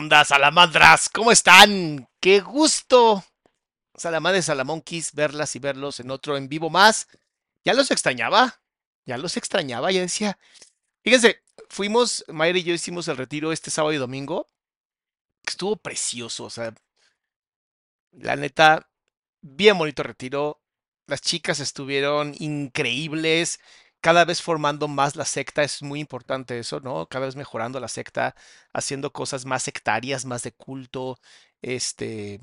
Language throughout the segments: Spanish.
Onda, salamandras? ¿Cómo están? ¡Qué gusto! Salamandras, salamonquis, verlas y verlos en otro en vivo más. Ya los extrañaba, ya los extrañaba, ya decía. Fíjense, fuimos, Mayra y yo hicimos el retiro este sábado y domingo. Estuvo precioso, o sea, la neta, bien bonito retiro. Las chicas estuvieron increíbles, cada vez formando más la secta, es muy importante eso, ¿no? Cada vez mejorando la secta, haciendo cosas más sectarias, más de culto, este,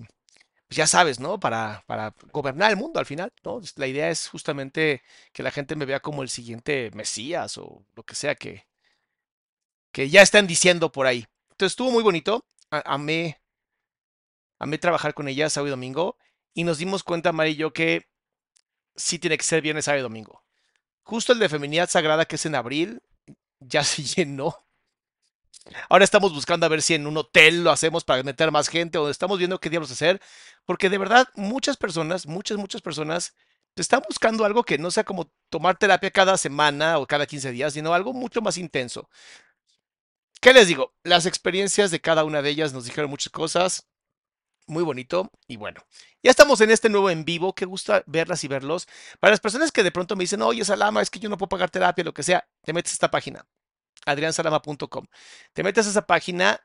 pues ya sabes, ¿no? Para, para gobernar el mundo al final, ¿no? La idea es justamente que la gente me vea como el siguiente Mesías o lo que sea que, que ya están diciendo por ahí. Entonces estuvo muy bonito, a- amé, amé trabajar con ella sábado y domingo y nos dimos cuenta, Mari y yo, que sí tiene que ser viernes, sábado y domingo. Justo el de Feminidad Sagrada, que es en abril, ya se llenó. Ahora estamos buscando a ver si en un hotel lo hacemos para meter más gente o estamos viendo qué diablos hacer. Porque de verdad, muchas personas, muchas, muchas personas están buscando algo que no sea como tomar terapia cada semana o cada 15 días, sino algo mucho más intenso. ¿Qué les digo? Las experiencias de cada una de ellas nos dijeron muchas cosas. Muy bonito. Y bueno, ya estamos en este nuevo en vivo. Qué gusta verlas y verlos. Para las personas que de pronto me dicen, oye, Salama, es que yo no puedo pagar terapia, lo que sea, te metes a esta página, adriansalama.com. Te metes a esa página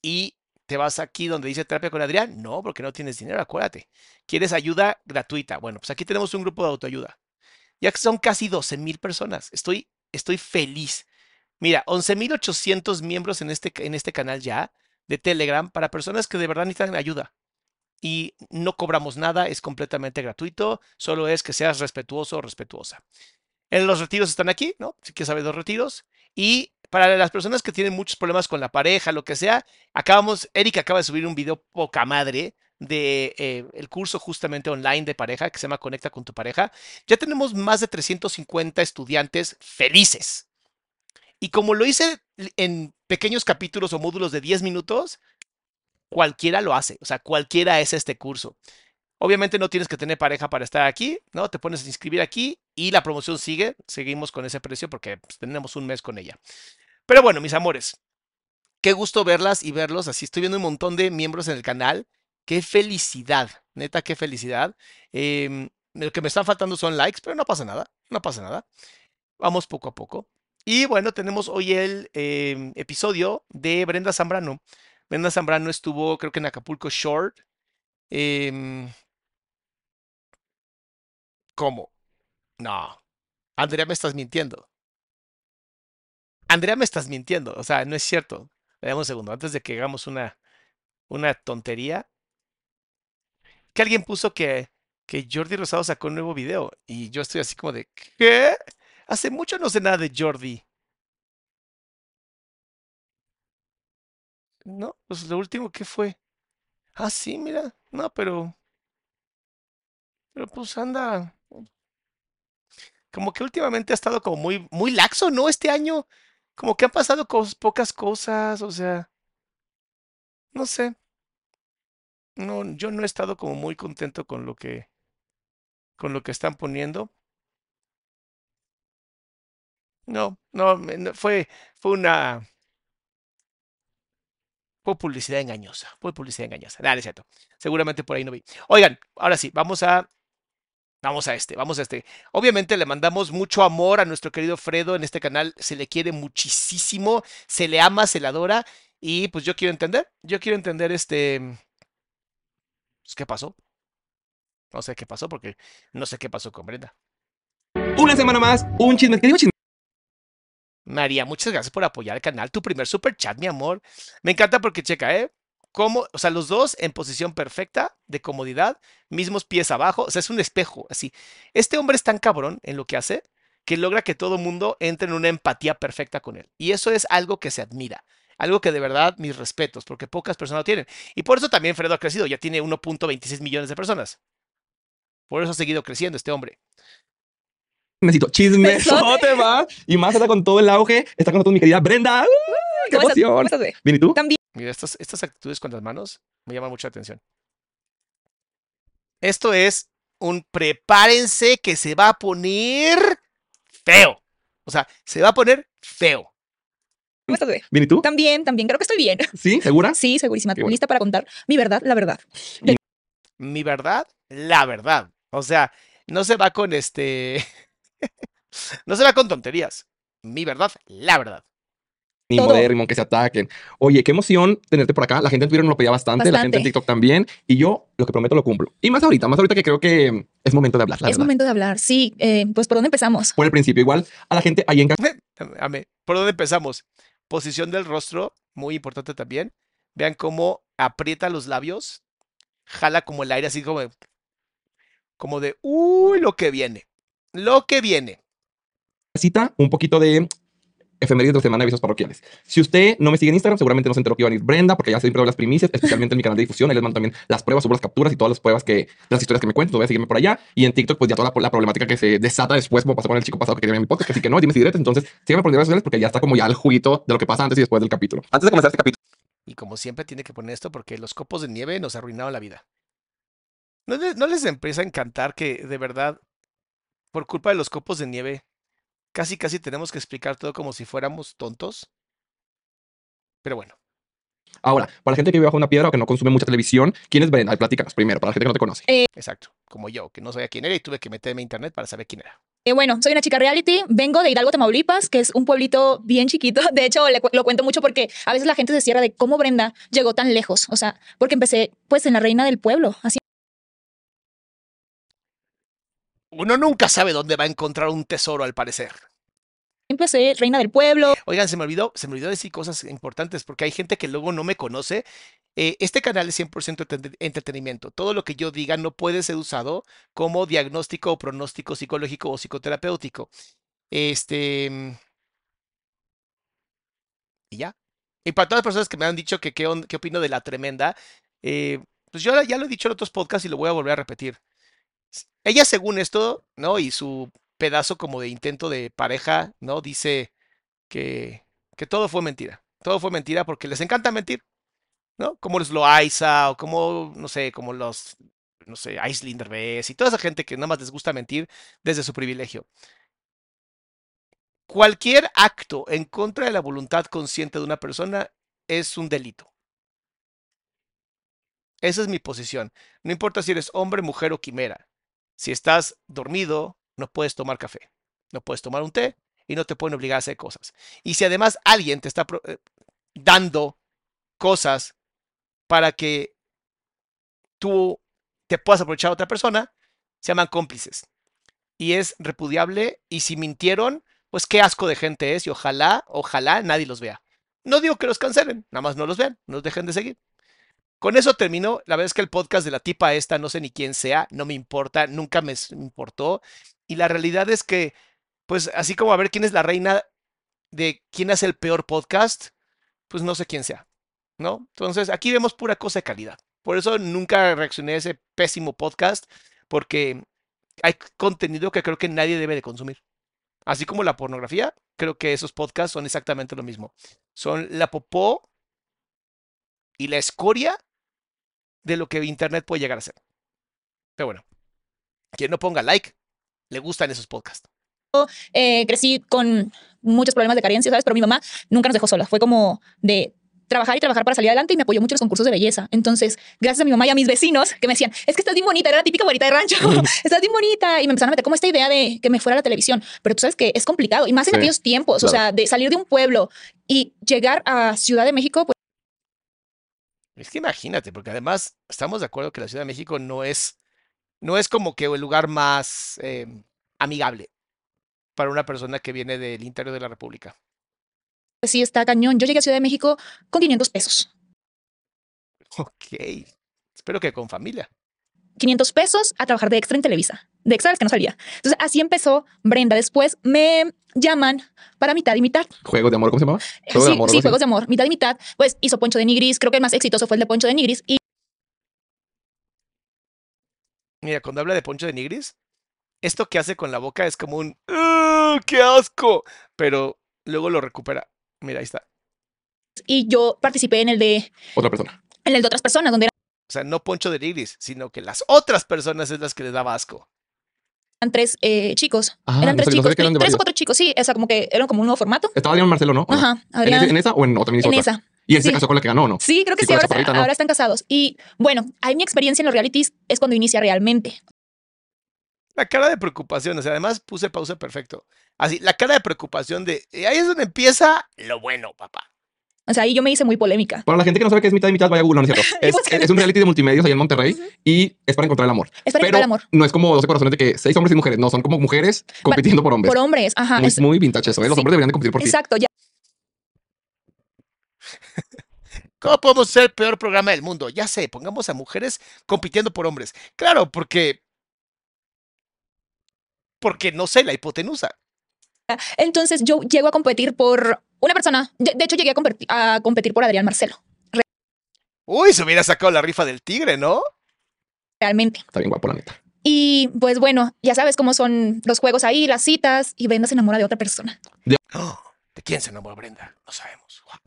y te vas aquí donde dice terapia con Adrián. No, porque no tienes dinero, acuérdate. ¿Quieres ayuda gratuita? Bueno, pues aquí tenemos un grupo de autoayuda. Ya que son casi 12 mil personas. Estoy, estoy feliz. Mira, 11.800 miembros en este, en este canal ya de Telegram para personas que de verdad necesitan ayuda. Y no cobramos nada, es completamente gratuito, solo es que seas respetuoso o respetuosa. En los retiros están aquí, ¿no? Si quieres saber retiros. Y para las personas que tienen muchos problemas con la pareja, lo que sea, acabamos, Erika acaba de subir un video poca madre de eh, el curso justamente online de pareja que se llama Conecta con tu pareja. Ya tenemos más de 350 estudiantes felices. Y como lo hice en pequeños capítulos o módulos de 10 minutos, cualquiera lo hace. O sea, cualquiera es este curso. Obviamente no tienes que tener pareja para estar aquí, ¿no? Te pones a inscribir aquí y la promoción sigue. Seguimos con ese precio porque pues, tenemos un mes con ella. Pero bueno, mis amores, qué gusto verlas y verlos. Así estoy viendo un montón de miembros en el canal. Qué felicidad, neta, qué felicidad. Eh, Lo que me están faltando son likes, pero no pasa nada, no pasa nada. Vamos poco a poco. Y bueno, tenemos hoy el em, episodio de Brenda Zambrano. Brenda Zambrano estuvo, creo que en Acapulco Short. Em, ¿Cómo? No. Andrea, me estás mintiendo. Andrea, me estás mintiendo. O sea, no es cierto. Dame un segundo, antes de que hagamos una, una tontería. Que alguien puso que, que Jordi Rosado sacó un nuevo video. Y yo estoy así como de, ¿qué? Hace mucho no sé nada de Jordi. No, pues lo último que fue. Ah, sí, mira. No, pero. Pero pues anda. Como que últimamente ha estado como muy, muy laxo, ¿no? Este año. Como que han pasado pocas cosas. O sea. No sé. No, yo no he estado como muy contento con lo que. Con lo que están poniendo. No, no, fue, fue una. Fue publicidad engañosa. Fue publicidad engañosa. Nada, es cierto. Seguramente por ahí no vi. Oigan, ahora sí, vamos a. Vamos a este, vamos a este. Obviamente le mandamos mucho amor a nuestro querido Fredo en este canal. Se le quiere muchísimo, se le ama, se le adora. Y pues yo quiero entender, yo quiero entender este. pues, ¿Qué pasó? No sé qué pasó porque no sé qué pasó con Brenda. Una semana más, un chisme. ¿Qué digo chisme? María, muchas gracias por apoyar el canal. Tu primer super chat, mi amor. Me encanta porque checa, ¿eh? Cómo, o sea, los dos en posición perfecta de comodidad, mismos pies abajo, o sea, es un espejo, así. Este hombre es tan cabrón en lo que hace que logra que todo mundo entre en una empatía perfecta con él. Y eso es algo que se admira. Algo que de verdad mis respetos, porque pocas personas lo tienen. Y por eso también Fredo ha crecido, ya tiene 1.26 millones de personas. Por eso ha seguido creciendo este hombre. Necesito chismesote, va. Y más ahora con todo el auge, está con nosotros mi querida Brenda. ¡Uy, ¡Qué ¿Cómo estás? ¿Cómo emoción! estás? Bien, ¿y tú? También. Mira, estas, estas actitudes con las manos me llaman mucha atención. Esto es un prepárense que se va a poner feo. O sea, se va a poner feo. ¿Cómo estás, güey? Bien, ¿y tú? También, también. Creo que estoy bien. ¿Sí? ¿Segura? Sí, segurísima. Bueno. Lista para contar mi verdad, la verdad. Mi verdad, la verdad. O sea, no se va con este. no se va con tonterías. Mi verdad, la verdad. Ni modérrimo, que se ataquen. Oye, qué emoción tenerte por acá. La gente en Twitter nos lo pedía bastante, la gente en. TikTok también. Y yo lo que prometo lo cumplo. Y más ahorita, más ahorita que creo que es momento de hablar, la es verdad. momento de hablar. Sí, eh, pues ¿por dónde empezamos? Por el principio, igual a la gente ahí en casa Amé. ¿Por dónde empezamos? Posición del rostro, muy importante también. Vean cómo aprieta los labios, jala como el aire, así como de, como de, uy, lo que viene, lo que viene. cita un poquito de efemérides de la semana de avisos parroquiales. Si usted no me sigue en Instagram, seguramente no se enteró que iba a venir Brenda, porque ya siempre doy las primicias, especialmente en mi canal de difusión. Ahí les mando también las pruebas, subo las capturas y todas las pruebas que, las historias que me cuento. Voy a seguirme por allá. Y en TikTok, pues ya toda la, la problemática que se desata después, como pasó con el chico pasado que quería ver mi podcast, que sí que no, dime si directo. Entonces, síganme por redes sociales porque ya está como ya el juguito de lo que pasa antes y después del capítulo. Antes de comenzar este capítulo, Y como siempre tiene que poner esto porque los copos de nieve nos arruinaron la vida. ¿No, le- no les empieza a encantar que de verdad, por culpa de los copos de nieve, casi casi tenemos que explicar todo como si fuéramos tontos? Pero bueno. ahora, para la gente que vive bajo una piedra o que no consume mucha televisión, ¿quién es Brenda? Ay, platícanos primero, para la gente que no te conoce. Exacto, como yo, que no sabía quién era y tuve que meterme a internet para saber quién era. Eh, bueno, soy una chica reality, vengo de Hidalgo, Tamaulipas, que es un pueblito bien chiquito. De hecho, le cu- lo cuento mucho porque a veces la gente se cierra de cómo Brenda llegó tan lejos. O sea, porque empecé pues en la reina del pueblo, así Uno nunca sabe dónde va a encontrar un tesoro, al parecer. empecé reina del pueblo. Oigan, se me olvidó, se me olvidó decir cosas importantes porque hay gente que luego no me conoce. Eh, este canal es 100% enten- entretenimiento. Todo lo que yo diga no puede ser usado como diagnóstico o pronóstico psicológico o psicoterapéutico. Este. mm, Y ya. Y para todas las personas que me han dicho que qué opino de la tremenda, eh, pues yo ya lo he dicho en otros podcasts y lo voy a volver a repetir. Ella, según esto, ¿no? Y su pedazo como de intento de pareja, ¿no? Dice que, que todo fue mentira. Todo fue mentira porque les encanta mentir, ¿no? Como los Loaiza o como, no sé, como los, no sé, y toda esa gente que nada más les gusta mentir desde su privilegio. Cualquier acto en contra de la voluntad consciente de una persona es un delito. Esa es mi posición. No importa si eres hombre, mujer o quimera. Si estás dormido, no puedes tomar café, no puedes tomar un té y no te pueden obligar a hacer cosas. Y si además alguien te está eh, dando cosas para que tú te puedas aprovechar a otra persona, se llaman cómplices. Y es repudiable y si mintieron, pues qué asco de gente es y ojalá, ojalá nadie los vea. No digo que los cancelen, nada más no los vean, no los dejen de seguir. Con eso termino. La verdad es que el podcast de la tipa esta, no sé ni quién sea, no me importa, nunca me importó. Y la realidad es que, pues así como a ver quién es la reina de quién hace el peor podcast, pues no sé quién sea, ¿no? Entonces aquí vemos pura cosa de calidad. Por eso nunca reaccioné a ese pésimo podcast, porque hay contenido que creo que nadie debe de consumir. Así como la pornografía, creo que esos podcasts son exactamente lo mismo. Son la popó y la escoria de lo que Internet puede llegar a ser. Pero bueno, quien no ponga like, le gustan esos podcasts. Eh, crecí con muchos problemas de carencia, ¿sabes? Pero mi mamá nunca nos dejó solas. Fue como de trabajar y trabajar para salir adelante y me apoyó mucho en los concursos de belleza. Entonces, gracias a mi mamá y a mis vecinos que me decían, es que estás bien bonita, era la típica bonita de rancho, estás bien bonita. Y me empezaron a meter como esta idea de que me fuera a la televisión. Pero tú sabes que es complicado y más en Sí, aquellos tiempos, o claro. sea, de salir de un pueblo y llegar a Ciudad de México, pues Es que imagínate, porque además estamos de acuerdo que la Ciudad de México no es, no es como que el lugar más eh, amigable para una persona que viene del interior de la República. sí está cañón. Yo llegué a Ciudad de México con 500 pesos. Ok. Espero que con familia. 500 pesos a trabajar de extra en Televisa. De extra es que no salía. Entonces, así empezó Brenda. Después me llaman para mitad y mitad. Juego de amor, ¿cómo se llama? Eh, Juego de sí, amor, sí, juegos de amor, mitad y mitad. Pues hizo Poncho de Nigris. Creo que el más exitoso fue el de Poncho de Nigris. Y Mira, cuando habla de Poncho de Nigris, esto que hace con la boca es como un "Ugh, ¡Qué asco! Pero luego lo recupera. Mira, ahí está. y yo participé en el de Otra persona. en el de otras personas, donde O sea, no Poncho de Nigris, sino que las otras personas es las que les daba asco. eran tres eh, chicos. Ah, eran no tres chicos, eran tres o varios. cuatro chicos, sí. O sea, como que era como un nuevo formato. Estaba Adrián Marcelo, ¿no? ¿O? Ajá, ¿En, Adrián. en esa o en otra? En otra? esa. ¿Y él se sí. casó con la que ganó o no? Sí, creo que Sí, ahora, chaparrita, ¿no? ahora están casados. Y bueno, ahí mi experiencia en los realities es cuando inicia realmente. La cara de preocupación, o sea, además puse pausa perfecto. Así, la cara de preocupación de y ahí es donde empieza lo bueno, papá. O sea, ahí yo me hice muy polémica. Para la gente que no sabe qué es mitad y mitad, vaya a Google, no es cierto. Es, un reality de multimedios ahí en Monterrey y es para encontrar el amor. Es para Pero encontrar el amor. no es como 12 corazones de que seis hombres y mujeres, no, son como mujeres compitiendo por hombres. Por hombres, ajá. muy, es- muy vintage eso, ¿eh? Los sí. hombres deberían de competir por ti. exacto, ya. ¿Cómo podemos ser el peor programa del mundo? Ya sé, pongamos a mujeres compitiendo por hombres. Claro, porque. Porque no sé, la hipotenusa. Entonces yo llego a competir por una persona. De, de hecho, llegué a competir, a competir por Adrián Marcelo, Uy, se hubiera sacado la rifa del tigre, ¿no? realmente. Está bien guapo, la neta. Y pues bueno, ya sabes cómo son los juegos ahí, las citas, y Brenda se enamora de otra persona. Oh, ¿De quién se enamoró Brenda? No sabemos. Guau.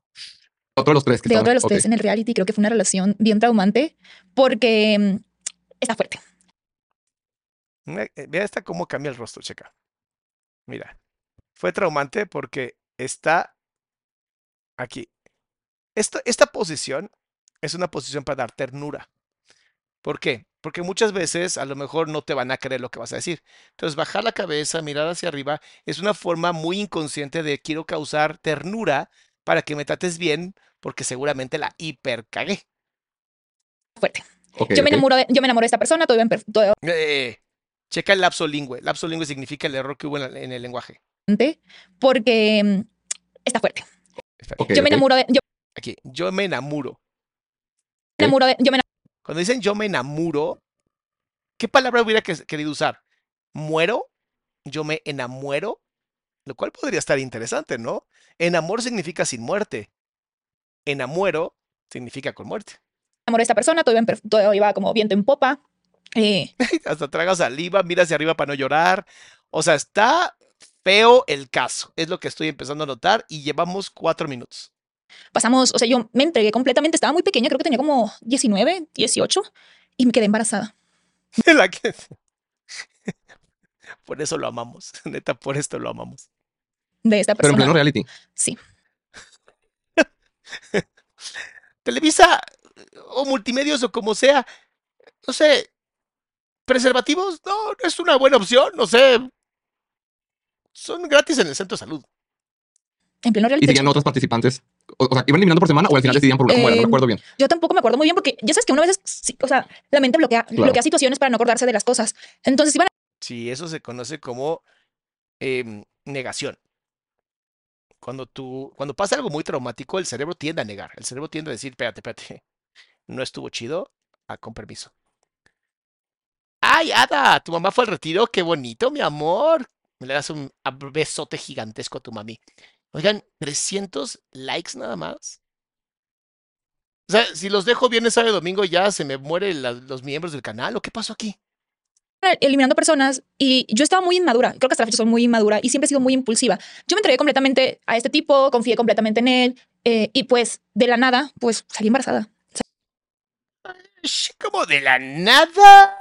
Otro de los tres que De estaban- otro de los tres en el reality. Creo que fue una relación bien traumante porque mm, está fuerte. Mira, eh, Vea esta cómo cambia el rostro, checa. Mira, fue traumante porque está aquí. Esta, esta posición es una posición para dar ternura. ¿Por qué? Porque muchas veces a lo mejor no te van a creer lo que vas a decir. Entonces, bajar la cabeza, mirar hacia arriba, es una forma muy inconsciente de quiero causar ternura para que me trates bien, porque seguramente la hiper cagué. fuerte. Yo me enamoro de, yo me enamoré de esta persona, todo bien, todo Eh, checa el lapso lingüe. Lapso lingüe significa el error que hubo en, la- en el lenguaje. porque mm, está fuerte. Yo me enamoro de, yo Aquí, yo me enamoro. me enamoro de, yo me Cuando dicen yo me enamoro, ¿qué palabra hubiera que- querido usar? ¿Muero? ¿Yo me enamuero? Lo cual podría estar interesante, ¿no? Enamor significa sin muerte. Enamuero significa con muerte. enamoré de esta persona, todo, iba como viento en popa. Eh, Hasta tragas saliva, mira hacia arriba para no llorar. O sea, está feo el caso. Es lo que estoy empezando a notar y llevamos cuatro minutos. pasamos, o sea, yo me entregué completamente, estaba muy pequeña, creo que tenía como 19, 18 y me quedé embarazada. De la que- Por eso lo amamos. Neta, por esto lo amamos. de esta Pero en persona. pleno reality. Sí. Televisa o multimedios o como sea, no sé, preservativos, no, no es una buena opción, no sé. Son gratis en el centro de salud. En pleno Y reality. seguían otras participantes. O, o sea, ¿iban eliminando por semana o al final decidían por cómo era? No Eh, recuerdo bien. Yo tampoco me acuerdo muy bien porque ya sabes que una vez, o sea, la mente bloquea, Claro. bloquea situaciones para no acordarse de las cosas. Entonces iban Sí, eso se conoce como em, negación. Cuando tú, cuando pasa algo muy traumático, el cerebro tiende a negar. El cerebro tiende a decir, espérate, espérate, no estuvo chido, ah, con permiso. ¡Ay, Ada! Tu mamá fue al retiro, qué bonito, mi amor. Me le das un besote gigantesco a tu mami. Oigan, 300 likes nada más. O sea, si los dejo viernes, sábado y domingo, ya se me mueren la- los miembros del canal. ¿O qué pasó aquí? eliminando personas y yo estaba muy inmadura. Creo que hasta la fecha soy muy inmadura y siempre he sido muy impulsiva. Yo me entregué completamente a este tipo, confié completamente en él eh, y pues de la nada, pues salí embarazada. Como de la nada.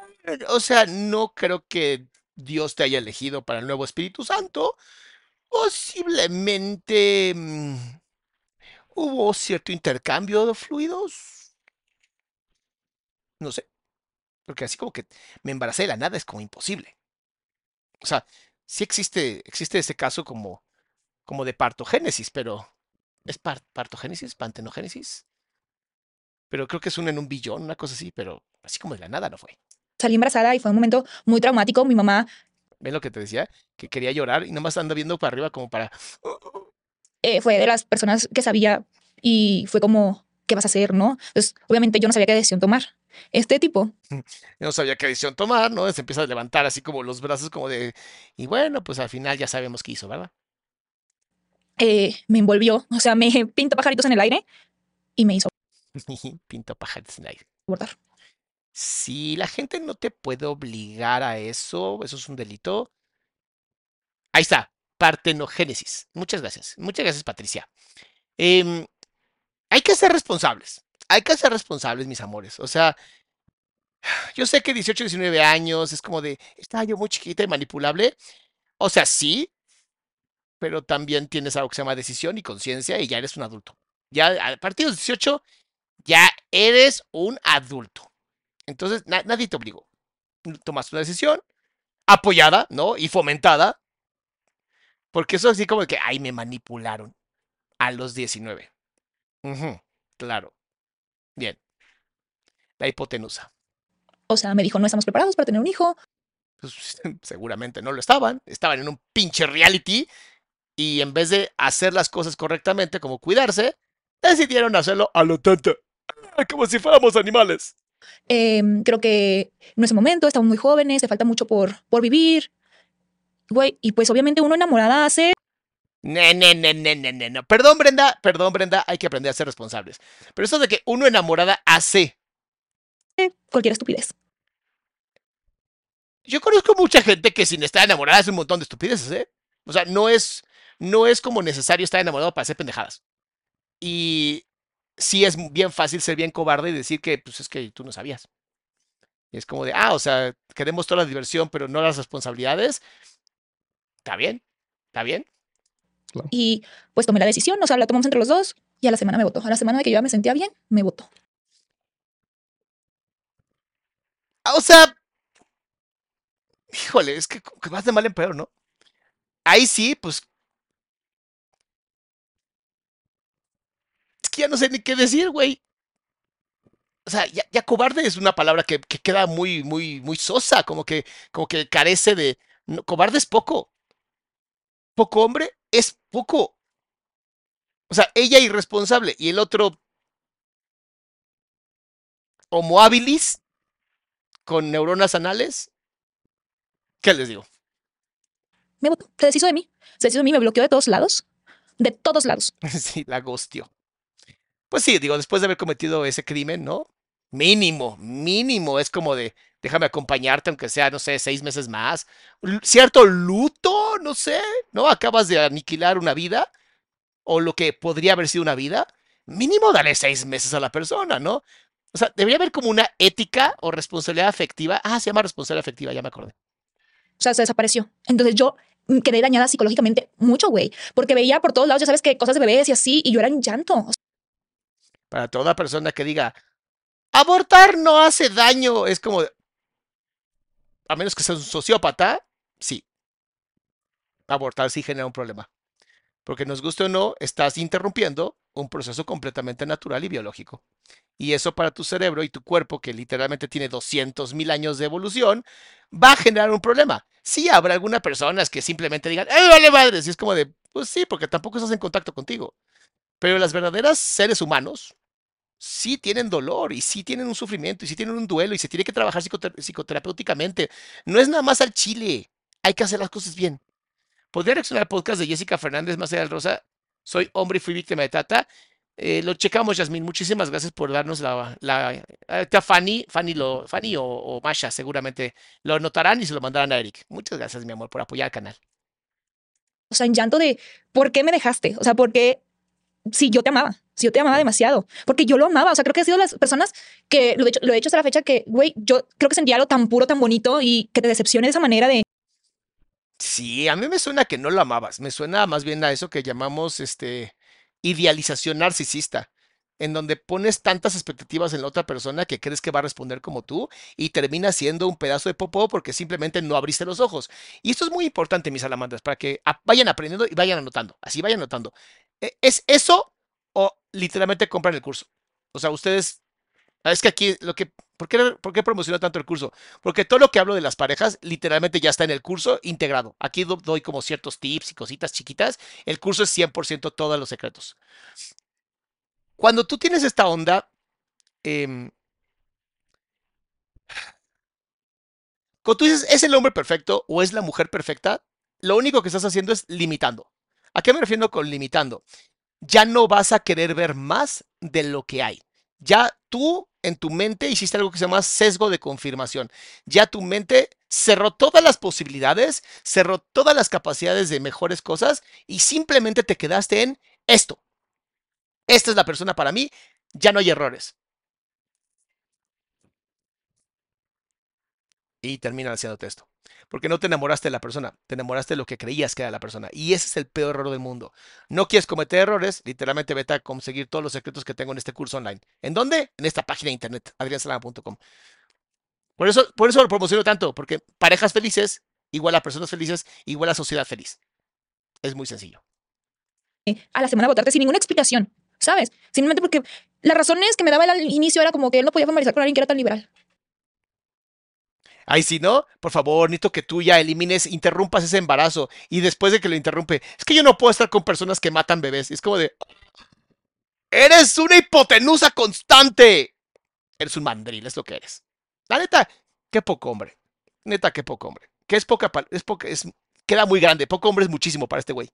O sea, no creo que Dios te haya elegido para el nuevo Espíritu Santo. Posiblemente mm, hubo cierto intercambio de fluidos. No sé. Porque así como que me embaracé de la nada es como imposible. O sea, sí existe, existe ese caso como, como de partogénesis, pero ¿es par- partogénesis? ¿Pantenogénesis? Pero creo que es una en un billón, una cosa así, pero así como de la nada no fue. Salí embarazada y fue un momento muy traumático. Mi mamá ¿Ven lo que te decía? Que quería llorar y nomás anda viendo para arriba como para... eh, fue de las personas que sabía y fue como, ¿qué vas a hacer? ¿No? Entonces, obviamente yo no sabía qué decisión tomar. Este tipo Yo no sabía qué decisión tomar, ¿no? Se empieza a levantar así como los brazos como de... Y bueno, pues al final ya sabemos qué hizo, ¿verdad? eh, me envolvió, o sea, me pintó pajaritos en el aire y me hizo Pinto pajares en el aire. abortar. Si la gente no te puede obligar a eso, eso es un delito. Ahí está, partenogénesis. Muchas gracias. Muchas gracias, Patricia. Em, hay que ser responsables. Hay que ser responsables, mis amores. O sea, yo sé que 18, 19 años es como de, estaba yo muy chiquita y manipulable. O sea, sí, pero también tienes algo que se llama decisión y conciencia y ya eres un adulto. Ya a partir de los 18, ya eres un adulto. Entonces, na- nadie te obligó. Tomaste una decisión apoyada, ¿no? Y fomentada. Porque eso así como que, ay, me manipularon a los 19. Ujú, claro. Bien. La hipotenusa. O sea, me dijo, no estamos preparados para tener un hijo. Pues, seguramente no lo estaban. Estaban en un pinche reality. Y en vez de hacer las cosas correctamente, como cuidarse, decidieron hacerlo a lo tonto. Como si fuéramos animales. Eh, creo que no es el momento, estamos muy jóvenes, te falta mucho por, por vivir. Güey, y pues obviamente uno enamorada hace ne, ne, ne, ne, ne, no. Perdón, Brenda, perdón, Brenda, hay que aprender a ser responsables. Pero eso de que uno enamorada hace. cualquier estupidez. Yo conozco mucha gente que sin estar enamorada hace un montón de estupideces, ¿eh? O sea, no es, no es como necesario estar enamorado para hacer pendejadas. Y sí es bien fácil ser bien cobarde y decir que, pues es que tú no sabías. Y es como de, ah, o sea, queremos toda la diversión, pero no las responsabilidades. Está bien, está bien. Y pues tomé la decisión, o sea, la tomamos entre los dos y a la semana me votó. A la semana de que yo ya me sentía bien, me votó. Ah, O sea, híjole, es que que vas de mal en peor, ¿no? Ahí sí, pues. Que ya no sé ni qué decir, güey. O sea, ya, ya cobarde es una palabra que, que queda muy, muy, muy sosa, como que, como que carece de. no, cobarde es poco. Poco hombre es poco. O sea, ella irresponsable y el otro. Homo habilis con neuronas anales. ¿Qué les digo? Me. Se deshizo de mí. Se deshizo de mí, me bloqueó de todos lados. De todos lados. Sí, la gosteó. Pues sí, digo, después de haber cometido ese crimen, ¿no? Mínimo, mínimo, es como de, déjame acompañarte, aunque sea, no sé, seis meses más. Cierto luto, no sé, ¿no? Acabas de aniquilar una vida, o lo que podría haber sido una vida. Mínimo dale seis meses a la persona, ¿no? O sea, debería haber como una ética o responsabilidad afectiva. Ah, se llama responsabilidad afectiva, ya me acordé. O sea, se desapareció. Entonces yo quedé dañada psicológicamente mucho, güey. Porque veía por todos lados, ya sabes que cosas de bebés y así, y yo era en llanto. Para toda persona que diga, abortar no hace daño, es como, a menos que seas un sociópata, sí. Abortar sí genera un problema. Porque nos guste o no, estás interrumpiendo un proceso completamente natural y biológico. Y eso para tu cerebro y tu cuerpo, que literalmente tiene 200 mil años de evolución, va a generar un problema. Sí habrá algunas personas que simplemente digan, ¡ay, vale madres! Y es como de, pues sí, porque tampoco estás en contacto contigo. Pero las verdaderas seres humanos sí tienen dolor y sí tienen un sufrimiento y sí tienen un duelo y se tiene que trabajar psicoter- psicoterapéuticamente. No es nada más al chile. Hay que hacer las cosas bien. Podría reaccionar al podcast de Jessica Fernández del rosa. Soy hombre y fui víctima de Tata. Eh, lo checamos, Yasmin. Muchísimas gracias por darnos la. la eh, Fanny, Fanny, lo, Fanny o, o Masha seguramente lo anotarán y se lo mandarán a Eric. Muchas gracias, mi amor, por apoyar al canal. O sea, en llanto de, ¿por qué me dejaste? O sea, ¿por qué? Si yo te amaba, si yo te amaba demasiado, porque yo lo amaba. O sea, creo que ha sido las personas que lo he hecho, lo hasta la fecha que, güey, yo creo que sentía algo tan puro, tan bonito y que te decepcione de esa manera de, Sí, a mí me suena que no lo amabas. Me suena más bien a eso que llamamos este idealización narcisista, en donde pones tantas expectativas en la otra persona que crees que va a responder como tú y termina siendo un pedazo de popó porque simplemente no abriste los ojos. Y esto es muy importante, mis salamandras, para que vayan aprendiendo y vayan anotando. Así vayan anotando. E- ¿Es eso o literalmente compran el curso? O sea, ustedes Ah, Es que aquí lo que. ¿Por qué, por qué promociono tanto el curso? Porque todo lo que hablo de las parejas literalmente ya está en el curso integrado. Aquí do- doy como ciertos tips y cositas chiquitas. El curso es 100% todos los secretos. Cuando tú tienes esta onda, em, cuando tú dices es el hombre perfecto o es la mujer perfecta, lo único que estás haciendo es limitando. ¿A qué me refiero con limitando? Ya no vas a querer ver más de lo que hay. Ya tú en tu mente hiciste algo que se llama sesgo de confirmación. Ya tu mente cerró todas las posibilidades, cerró todas las capacidades de mejores cosas y simplemente te quedaste en esto. Esta es la persona para mí, ya no hay errores. Y terminan haciéndote esto. Porque no te enamoraste de la persona, te enamoraste de lo que creías que era la persona. Y ese es el peor error del mundo. No quieres cometer errores, literalmente vete a conseguir todos los secretos que tengo en este curso online. ¿En dónde? En esta página de internet, adriansalama.com. Por eso, por eso lo promociono tanto, porque parejas felices, igual a personas felices, igual a sociedad feliz. Es muy sencillo. a la semana votarte sin ninguna explicación, ¿sabes? Simplemente porque las razones que me daba al inicio era como que él no podía formalizar con alguien que era tan liberal. Ay, si no, por favor, necesito que tú ya elimines, interrumpas ese embarazo y después de que lo interrumpe, es que yo no puedo estar con personas que matan bebés. Y es como de, eres una hipotenusa constante. Eres un mandril, es lo que eres. La neta, qué poco hombre. Neta, qué poco hombre. Que es poca, es poca, es, queda muy grande. Poco hombre es muchísimo para este güey.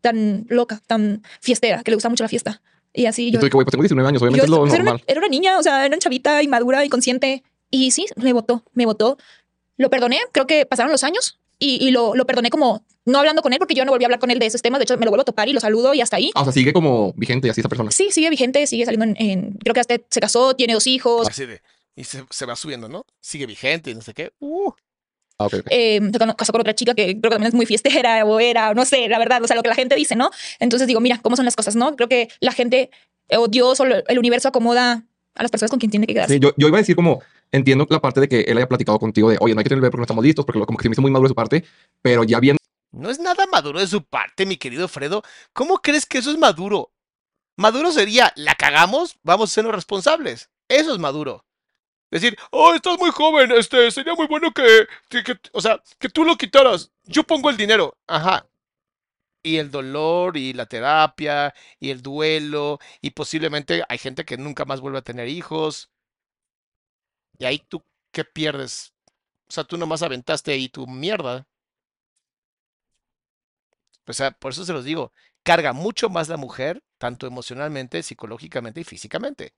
tan loca, tan fiestera, que le gusta mucho la fiesta. Y así Y yo. tú, de que, güey, pues tengo 19 años, obviamente yo es lo pues, era, una, normal. era una niña, o sea, era una chavita inmadura, inconsciente. Y sí, me votó, me votó. Lo perdoné, creo que pasaron los años y, y lo, lo perdoné como no hablando con él porque yo no volví a hablar con él de esos temas. De hecho, me lo vuelvo a topar y lo saludo y hasta ahí. Ah, o sea, sigue como vigente y así esa persona. Sí, sigue vigente, sigue saliendo en, en- creo que hasta se casó, tiene dos hijos. Así de, y se, se va subiendo, ¿no? Sigue vigente y no sé qué. Uh, Ah, ok, ok. Eh, casó con otra chica que creo que también es muy fiestera o era, o no sé, la verdad, o sea, lo que la gente dice, ¿no? Entonces digo, mira, cómo son las cosas, ¿no? Creo que la gente eh, o Dios o el universo acomoda a las personas con quien tiene que quedarse. Sí, yo, yo iba a decir como, entiendo la parte de que él haya platicado contigo de, oye, no hay que tener el bebé porque no estamos listos, porque lo- como que se me hizo muy maduro de su parte, pero ya viendo No es nada maduro de su parte, mi querido Fredo. ¿Cómo crees que eso es maduro? Maduro sería, la cagamos, vamos a sernos responsables. Eso es maduro. Decir, oh, estás muy joven, este, sería muy bueno que, que- que- o sea, que tú lo quitaras. Yo pongo el dinero. Ajá. Y el dolor, y la terapia, y el duelo, y posiblemente hay gente que nunca más vuelve a tener hijos. Y ahí tú, ¿qué pierdes? O sea, tú nomás aventaste ahí tu mierda. O sea, por eso se los digo, carga mucho más la mujer, tanto emocionalmente, psicológicamente y físicamente.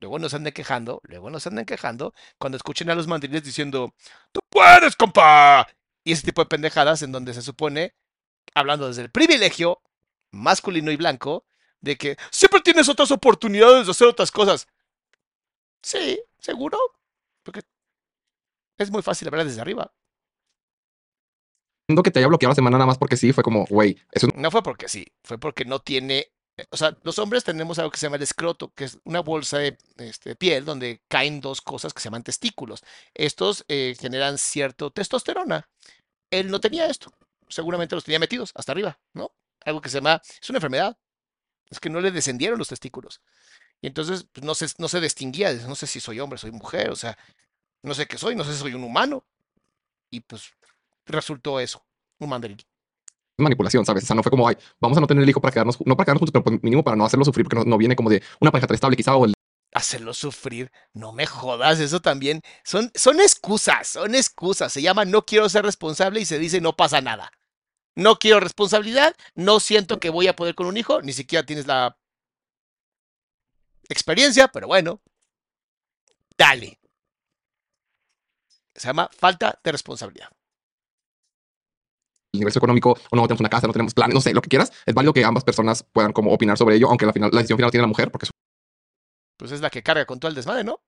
Luego nos anden quejando, luego nos anden quejando cuando escuchen a los mandriles diciendo, ¡Tú puedes, compa! Y ese tipo de pendejadas en donde se supone, hablando desde el privilegio masculino y blanco, de que siempre tienes otras oportunidades de hacer otras cosas. Sí, seguro, porque es muy fácil hablar desde arriba. que te haya bloqueado la semana nada más porque sí, fue como, güey, eso No fue porque sí, fue porque no tiene eh, o sea, los hombres tenemos algo que se llama el escroto, que es una bolsa de este, piel donde caen dos cosas que se llaman testículos. Estos eh, generan cierto testosterona. Él no tenía esto. Seguramente los tenía metidos hasta arriba, ¿no? Algo que se llama, es una enfermedad. Es que no le descendieron los testículos. Y entonces pues, no, se, no se distinguía, no sé si soy hombre, soy mujer, o sea, no sé qué soy, no sé si soy un humano. Y pues resultó eso, un mandarín. manipulación, ¿sabes? O sea, no fue como, ay, vamos a no tener el hijo para quedarnos, no para quedarnos juntos, pero pues mínimo para no hacerlo sufrir, porque no, no viene como de una pareja tan estable quizá o el Hacerlo sufrir, no me jodas, eso también son, son excusas, son excusas. Se llama no quiero ser responsable y se dice no pasa nada. No quiero responsabilidad, no siento que voy a poder con un hijo, ni siquiera tienes la experiencia, pero bueno, dale. Se llama falta de responsabilidad. nivel económico o no tenemos una casa, no tenemos planes, no sé, lo que quieras, es válido que ambas personas puedan como opinar sobre ello, aunque la, final, la decisión final la tiene la mujer porque es Pues es la que carga con todo el desmadre, ¿no?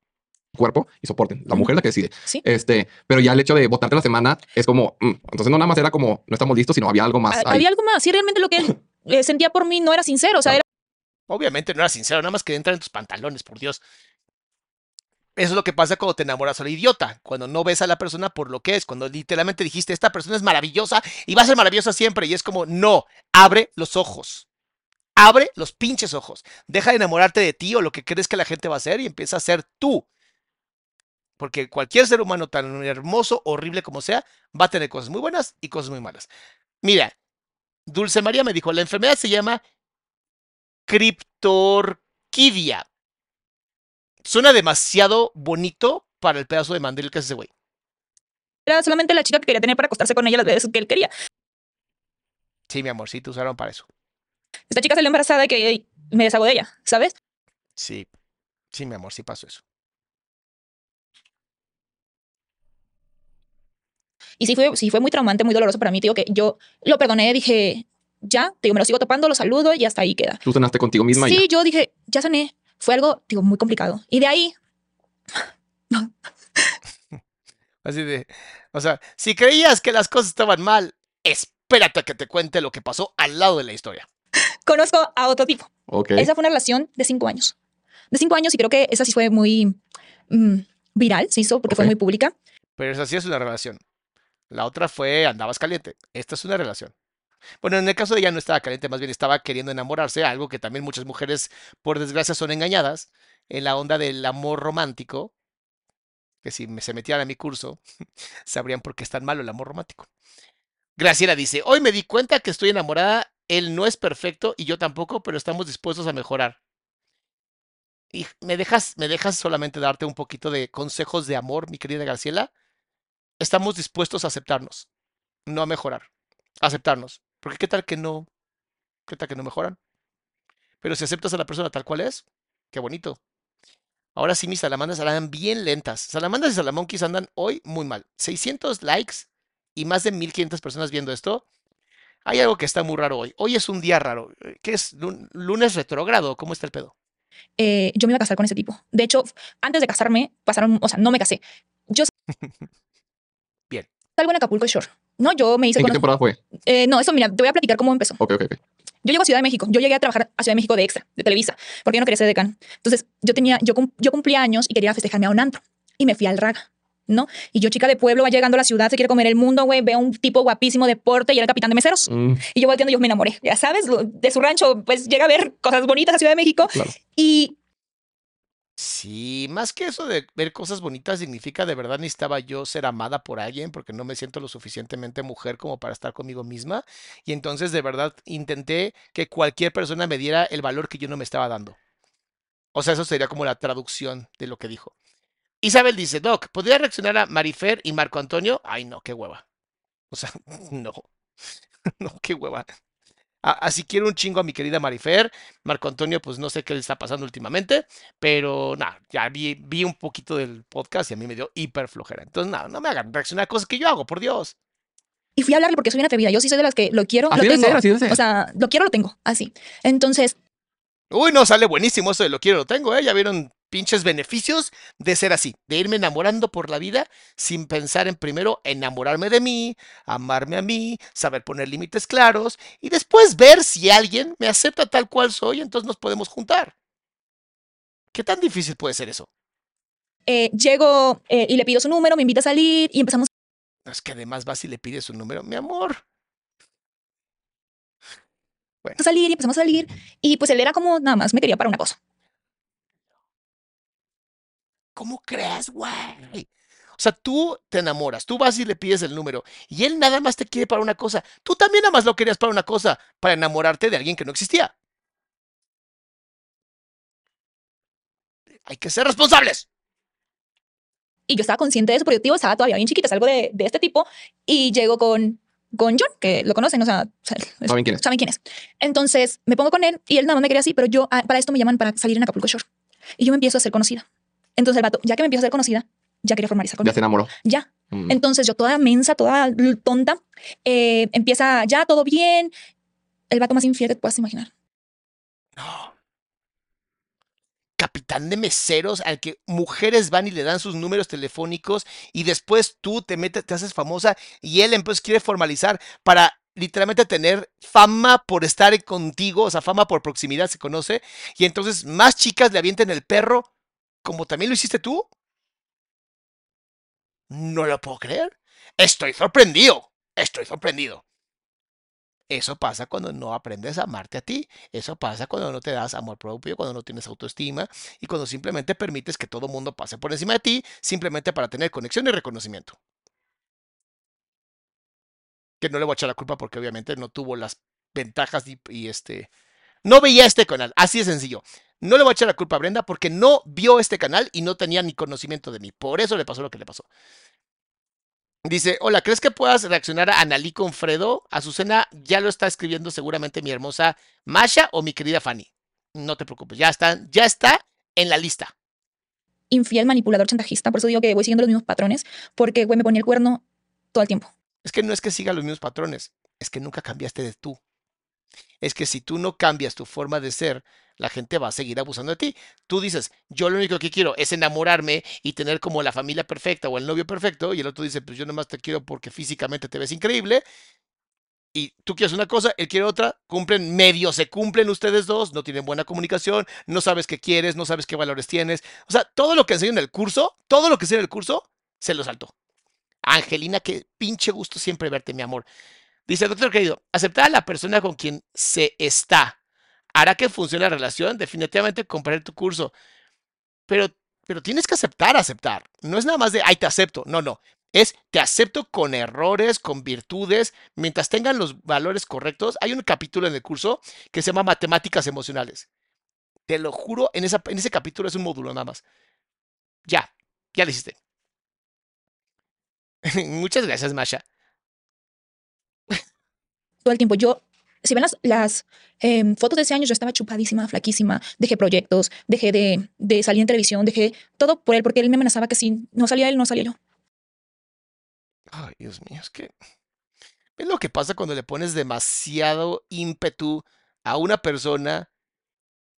su cuerpo y soporten. La mujer es la que decide. Sí. Este, pero ya el hecho de votarte la semana es como, mm, entonces no nada más era como, no estamos listos, sino había algo más. Ahí. Había algo más. Sí, realmente lo que él eh, sentía por mí no era sincero. O sea, era Obviamente no era sincero, nada más que entrar en tus pantalones, por Dios. Eso es lo que pasa cuando te enamoras a la idiota, cuando no ves a la persona por lo que es, cuando literalmente dijiste, esta persona es maravillosa y va a ser maravillosa siempre, y es como, no, abre los ojos. Abre los pinches ojos. Deja de enamorarte de ti o lo que crees que la gente va a hacer y empieza a ser tú. Porque cualquier ser humano tan hermoso, horrible como sea, va a tener cosas muy buenas y cosas muy malas. Mira, Dulce María me dijo, la enfermedad se llama criptorquidia. Suena demasiado bonito para el pedazo de mandril que es ese güey. era solamente la chica que quería tener para acostarse con ella las veces que él quería. Sí, mi amor, sí, te usaron para eso. Esta chica salió embarazada y que me deshago de ella, ¿sabes? Sí, sí, mi amor, sí pasó eso. Y sí fue, sí fue muy traumante, muy doloroso para mí. Digo que yo lo perdoné, dije, ya, te digo, me lo sigo topando, lo saludo y hasta ahí queda. Tú cenaste contigo misma Sí, ya. yo dije, ya sané. Fue algo, digo, muy complicado. Y de ahí, Así de, o sea, si creías que las cosas estaban mal, espérate a que te cuente lo que pasó al lado de la historia. conozco a otro tipo. Ok. Esa fue una relación de cinco años. De cinco años y creo que esa sí fue muy mm, viral, se hizo porque fue Ok. muy pública. Pero esa sí es una relación. La otra fue andabas caliente. Esta es una relación. Bueno, en el caso de ella no estaba caliente, más bien estaba queriendo enamorarse, algo que también muchas mujeres, por desgracia, son engañadas en la onda del amor romántico, que si se metieran a mi curso, sabrían por qué es tan malo el amor romántico. Graciela dice, hoy me di cuenta que estoy enamorada, él no es perfecto y yo tampoco, pero estamos dispuestos a mejorar. Y me dejas, me dejas solamente darte un poquito de consejos de amor, mi querida Graciela. Estamos dispuestos a aceptarnos, no a mejorar, aceptarnos. Porque qué tal que no, qué tal que no mejoran. Pero si aceptas a la persona tal cual es, qué bonito. Ahora sí, mis salamandas andan bien lentas. Salamandas y salamonquis andan hoy muy mal. 600 likes y más de 1500 personas viendo esto. Hay algo que está muy raro hoy. Hoy es un día raro. ¿Qué es? ¿Lun- ¿Lunes retrógrado? ¿Cómo está el pedo? Eh, yo me iba a casar con ese tipo. De hecho, antes de casarme, pasaron, o sea, no me casé. Yo. Salgo en Acapulco Shore. No, yo me hice ¿En qué con... temporada fue? Eh, no, eso, mira, te voy a platicar cómo empezó. Ok, ok, ok. Yo llego a Ciudad de México. Yo llegué a trabajar a Ciudad de México de extra, de Televisa, porque yo no quería ser decán. Entonces, yo tenía, yo, yo cumplía años y quería festejarme a un antro. Y me fui al Raga, ¿no? Y yo, chica de pueblo, va llegando a la ciudad, se quiere comer el mundo, güey, veo un tipo guapísimo de porte y era el capitán de meseros. Mm, Y yo volteando, yo me enamoré. Ya sabes, de su rancho, pues llega a ver cosas bonitas a Ciudad de México. claro. Y Sí, más que eso de ver cosas bonitas significa de verdad necesitaba yo ser amada por alguien porque no me siento lo suficientemente mujer como para estar conmigo misma y entonces de verdad intenté que cualquier persona me diera el valor que yo no me estaba dando. O sea, eso sería como la traducción de lo que dijo. Isabel dice, Doc, ¿podría reaccionar a Marifer y Marco Antonio? Ay, no, qué hueva. O sea, no. No, qué hueva. Así quiero un chingo a mi querida Marifer. Marco Antonio, pues no sé qué le está pasando últimamente. Pero nada, ya vi, vi un poquito del podcast y a mí me dio hiper flojera. Entonces, nada, no me hagan reaccionar a cosas que yo hago, por Dios. Y fui a hablarle porque soy una atrevida. Yo sí soy de las que lo quiero, Así lo tengo. ser, ser. O sea, lo quiero, lo tengo. Así. Entonces, Uy, no, sale buenísimo eso de lo quiero, lo tengo, ¿eh? Ya vieron pinches beneficios de ser así, de irme enamorando por la vida sin pensar en primero enamorarme de mí, amarme a mí, saber poner límites claros y después ver si alguien me acepta tal cual soy, entonces nos podemos juntar. ¿Qué tan difícil puede ser eso? Eh, llego eh, y le pido su número, me invita a salir y empezamos Es que además vas y le pides su número, mi amor. a salir y empezamos a salir. Y pues él era como, nada más me quería para una cosa. ¿Cómo crees, güey? O sea, tú te enamoras, tú vas y le pides el número y él nada más te quiere para una cosa. Tú también nada más lo querías para una cosa, para enamorarte de alguien que no existía. Hay que ser responsables. Y yo estaba consciente de eso, porque yo digo, estaba todavía bien chiquita, salgo de, de este tipo y llego con, con John, que lo conocen, o sea, es- ¿Saben quién es? saben quién es. Entonces me pongo con él y él nada más me quería así, pero yo, ah, para esto me llaman para salir en Acapulco Shore. Y yo me empiezo a ser conocida. Entonces el vato, ya que me empiezo a ser conocida, ya quería formalizar Ya conmigo. se enamoró. Ya. Mm. Entonces yo toda mensa, toda tonta, eh, empieza ya todo bien. El vato más infiel que te puedas imaginar. No. Capitán de meseros al que mujeres van y le dan sus números telefónicos y después tú te metes, te haces famosa y él entonces quiere formalizar para literalmente tener fama por estar contigo, o sea, fama por proximidad se conoce, y entonces más chicas le avienten el perro como también lo hiciste tú. No lo puedo creer. Estoy sorprendido. Estoy sorprendido. Eso pasa cuando no aprendes a amarte a ti. Eso pasa cuando no te das amor propio, cuando no tienes autoestima y cuando simplemente permites que todo mundo pase por encima de ti simplemente para tener conexión y reconocimiento. Que no le voy a echar la culpa porque obviamente no tuvo las ventajas y, y este... No veía este canal, así de sencillo. No le voy a echar la culpa a Brenda porque no vio este canal y no tenía ni conocimiento de mí. Por eso le pasó lo que le pasó. Dice, hola, ¿crees que puedas reaccionar a Analí con Fredo? Azucena ya lo está escribiendo seguramente mi hermosa Masha o mi querida Fanny. No te preocupes, ya está, ya está en la lista. Infiel, manipulador, chantajista. Por eso digo que voy siguiendo los mismos patrones, porque, güey, me ponía el cuerno todo el tiempo. Es que no es que siga los mismos patrones, es que nunca cambiaste de tú. Es que si tú no cambias tu forma de ser, la gente va a seguir abusando de ti. Tú dices, yo lo único que quiero es enamorarme y tener como la familia perfecta o el novio perfecto, y el otro dice, pues yo nomás te quiero porque físicamente te ves increíble. Y tú quieres una cosa, él quiere otra, cumplen, medio se cumplen ustedes dos, no tienen buena comunicación, no sabes qué quieres, no sabes qué valores tienes. O sea, todo lo que enseño en el curso, todo lo que enseño en el curso, se lo saltó. Angelina, qué pinche gusto siempre verte, mi amor. Dice, doctor querido, aceptar a la persona con quien se está hará que funcione la relación. Definitivamente compraré tu curso. Pero, pero tienes que aceptar, aceptar. No es nada más de, ay, te acepto. No, no. Es, te acepto con errores, con virtudes, mientras tengan los valores correctos. Hay un capítulo en el curso que se llama Matemáticas Emocionales. Te lo juro, en, esa, en ese capítulo es un módulo nada más. Ya, ya lo hiciste. Muchas gracias, Masha. Todo el tiempo. Yo, si ven las, em, fotos de ese año, yo estaba chupadísima, flaquísima. Dejé proyectos, dejé de, de salir en televisión, dejé todo por él, porque él me amenazaba que si no salía él, no salía yo. Ay, Dios mío, es que. ¿Ves lo que pasa cuando le pones demasiado ímpetu a una persona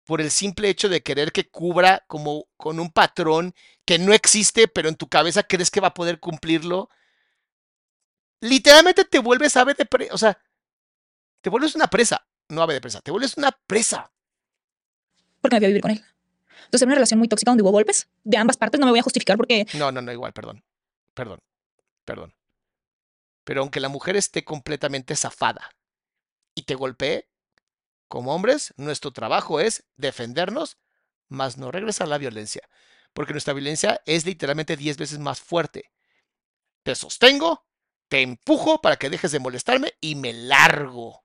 por el simple hecho de querer que cubra como con un patrón que no existe, pero en tu cabeza crees que va a poder cumplirlo? Literalmente te vuelves ave de presa. O sea, te vuelves una presa. No ave de presa, te vuelves una presa. porque me voy a vivir con él. Entonces era una relación muy tóxica donde hubo golpes de ambas partes. No me voy a justificar porque No, no, no, igual, perdón. Perdón. Perdón. Pero aunque la mujer esté completamente zafada y te golpee, como hombres, nuestro trabajo es defendernos, más no regresar a la violencia. Porque nuestra violencia es literalmente 10 veces más fuerte. Te sostengo, te empujo para que dejes de molestarme y me largo.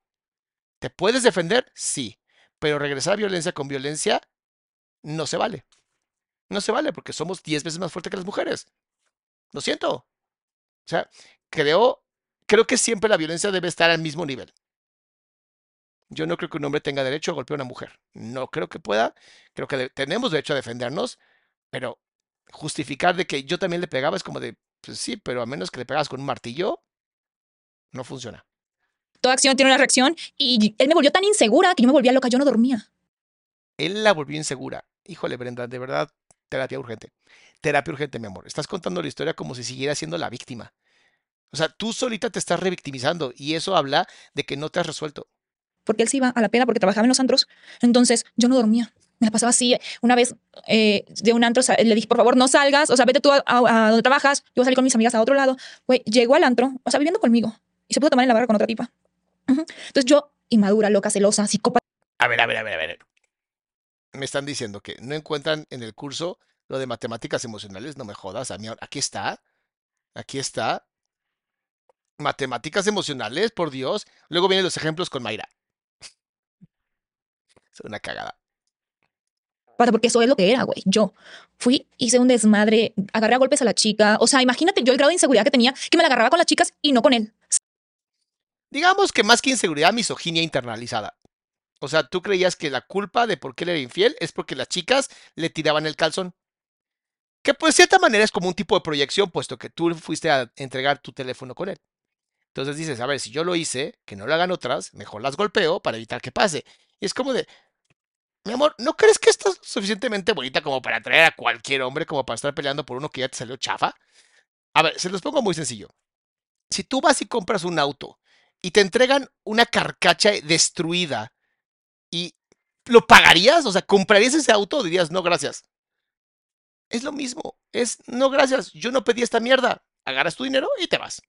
¿Te puedes defender? Sí. Pero regresar a violencia con violencia no se vale. No se vale porque somos 10 veces más fuertes que las mujeres. Lo siento. O sea, creo, creo que siempre la violencia debe estar al mismo nivel. Yo no creo que un hombre tenga derecho a golpear a una mujer. No creo que pueda. Creo que tenemos derecho a defendernos, pero justificar de que yo también le pegaba es como de, pues sí, pero a menos que le pegas con un martillo, no funciona. Toda acción tiene una reacción. Y él me volvió tan insegura que yo me volvía loca. Yo no dormía. Él la volvió insegura. Híjole, Brenda, de verdad, terapia urgente. Terapia urgente, mi amor. Estás contando la historia como si siguiera siendo la víctima. O sea, tú solita te estás revictimizando y eso habla de que no te has resuelto. porque él se iba a la peda porque trabajaba en los antros. Entonces yo no dormía. Me la pasaba así. Una vez eh, de un antro le dije, por favor, no salgas. O sea, vete tú a, a- a donde trabajas. Yo voy a salir con mis amigas a otro lado. Güey, llegó al antro, o sea, viviendo conmigo. Y se pudo tomar en la barra con otra tipa. Entonces yo, inmadura, loca, celosa, psicópata. A ver, a ver, a ver, a ver. Me están diciendo que no encuentran en el curso lo de matemáticas emocionales. No me jodas, a mí. Aquí está. Aquí está. Matemáticas emocionales, por Dios. Luego vienen los ejemplos con Mayra. Es una cagada. porque eso es lo que era, güey. Yo fui, hice un desmadre, agarré a golpes a la chica. O sea, imagínate yo el grado de inseguridad que tenía, que me la agarraba con las chicas y no con él. Digamos que más que inseguridad, misoginia internalizada. O sea, tú creías que la culpa de por qué él era infiel es porque las chicas le tiraban el calzón. Que pues de cierta manera es como un tipo de proyección, puesto que tú fuiste a entregar tu teléfono con él. Entonces dices, a ver, si yo lo hice, que no lo hagan otras, mejor las golpeo para evitar que pase. Y es como de, mi amor, ¿no crees que estás suficientemente bonita como para atraer a cualquier hombre como para estar peleando por uno que ya te salió chafa? A ver, se los pongo muy sencillo. Si tú vas y compras un auto y te entregan una carcacha destruida y lo pagarías, o sea, ¿comprarías ese auto dirías no gracias? Es lo mismo, es no gracias, yo no pedí esta mierda, agarras tu dinero y te vas.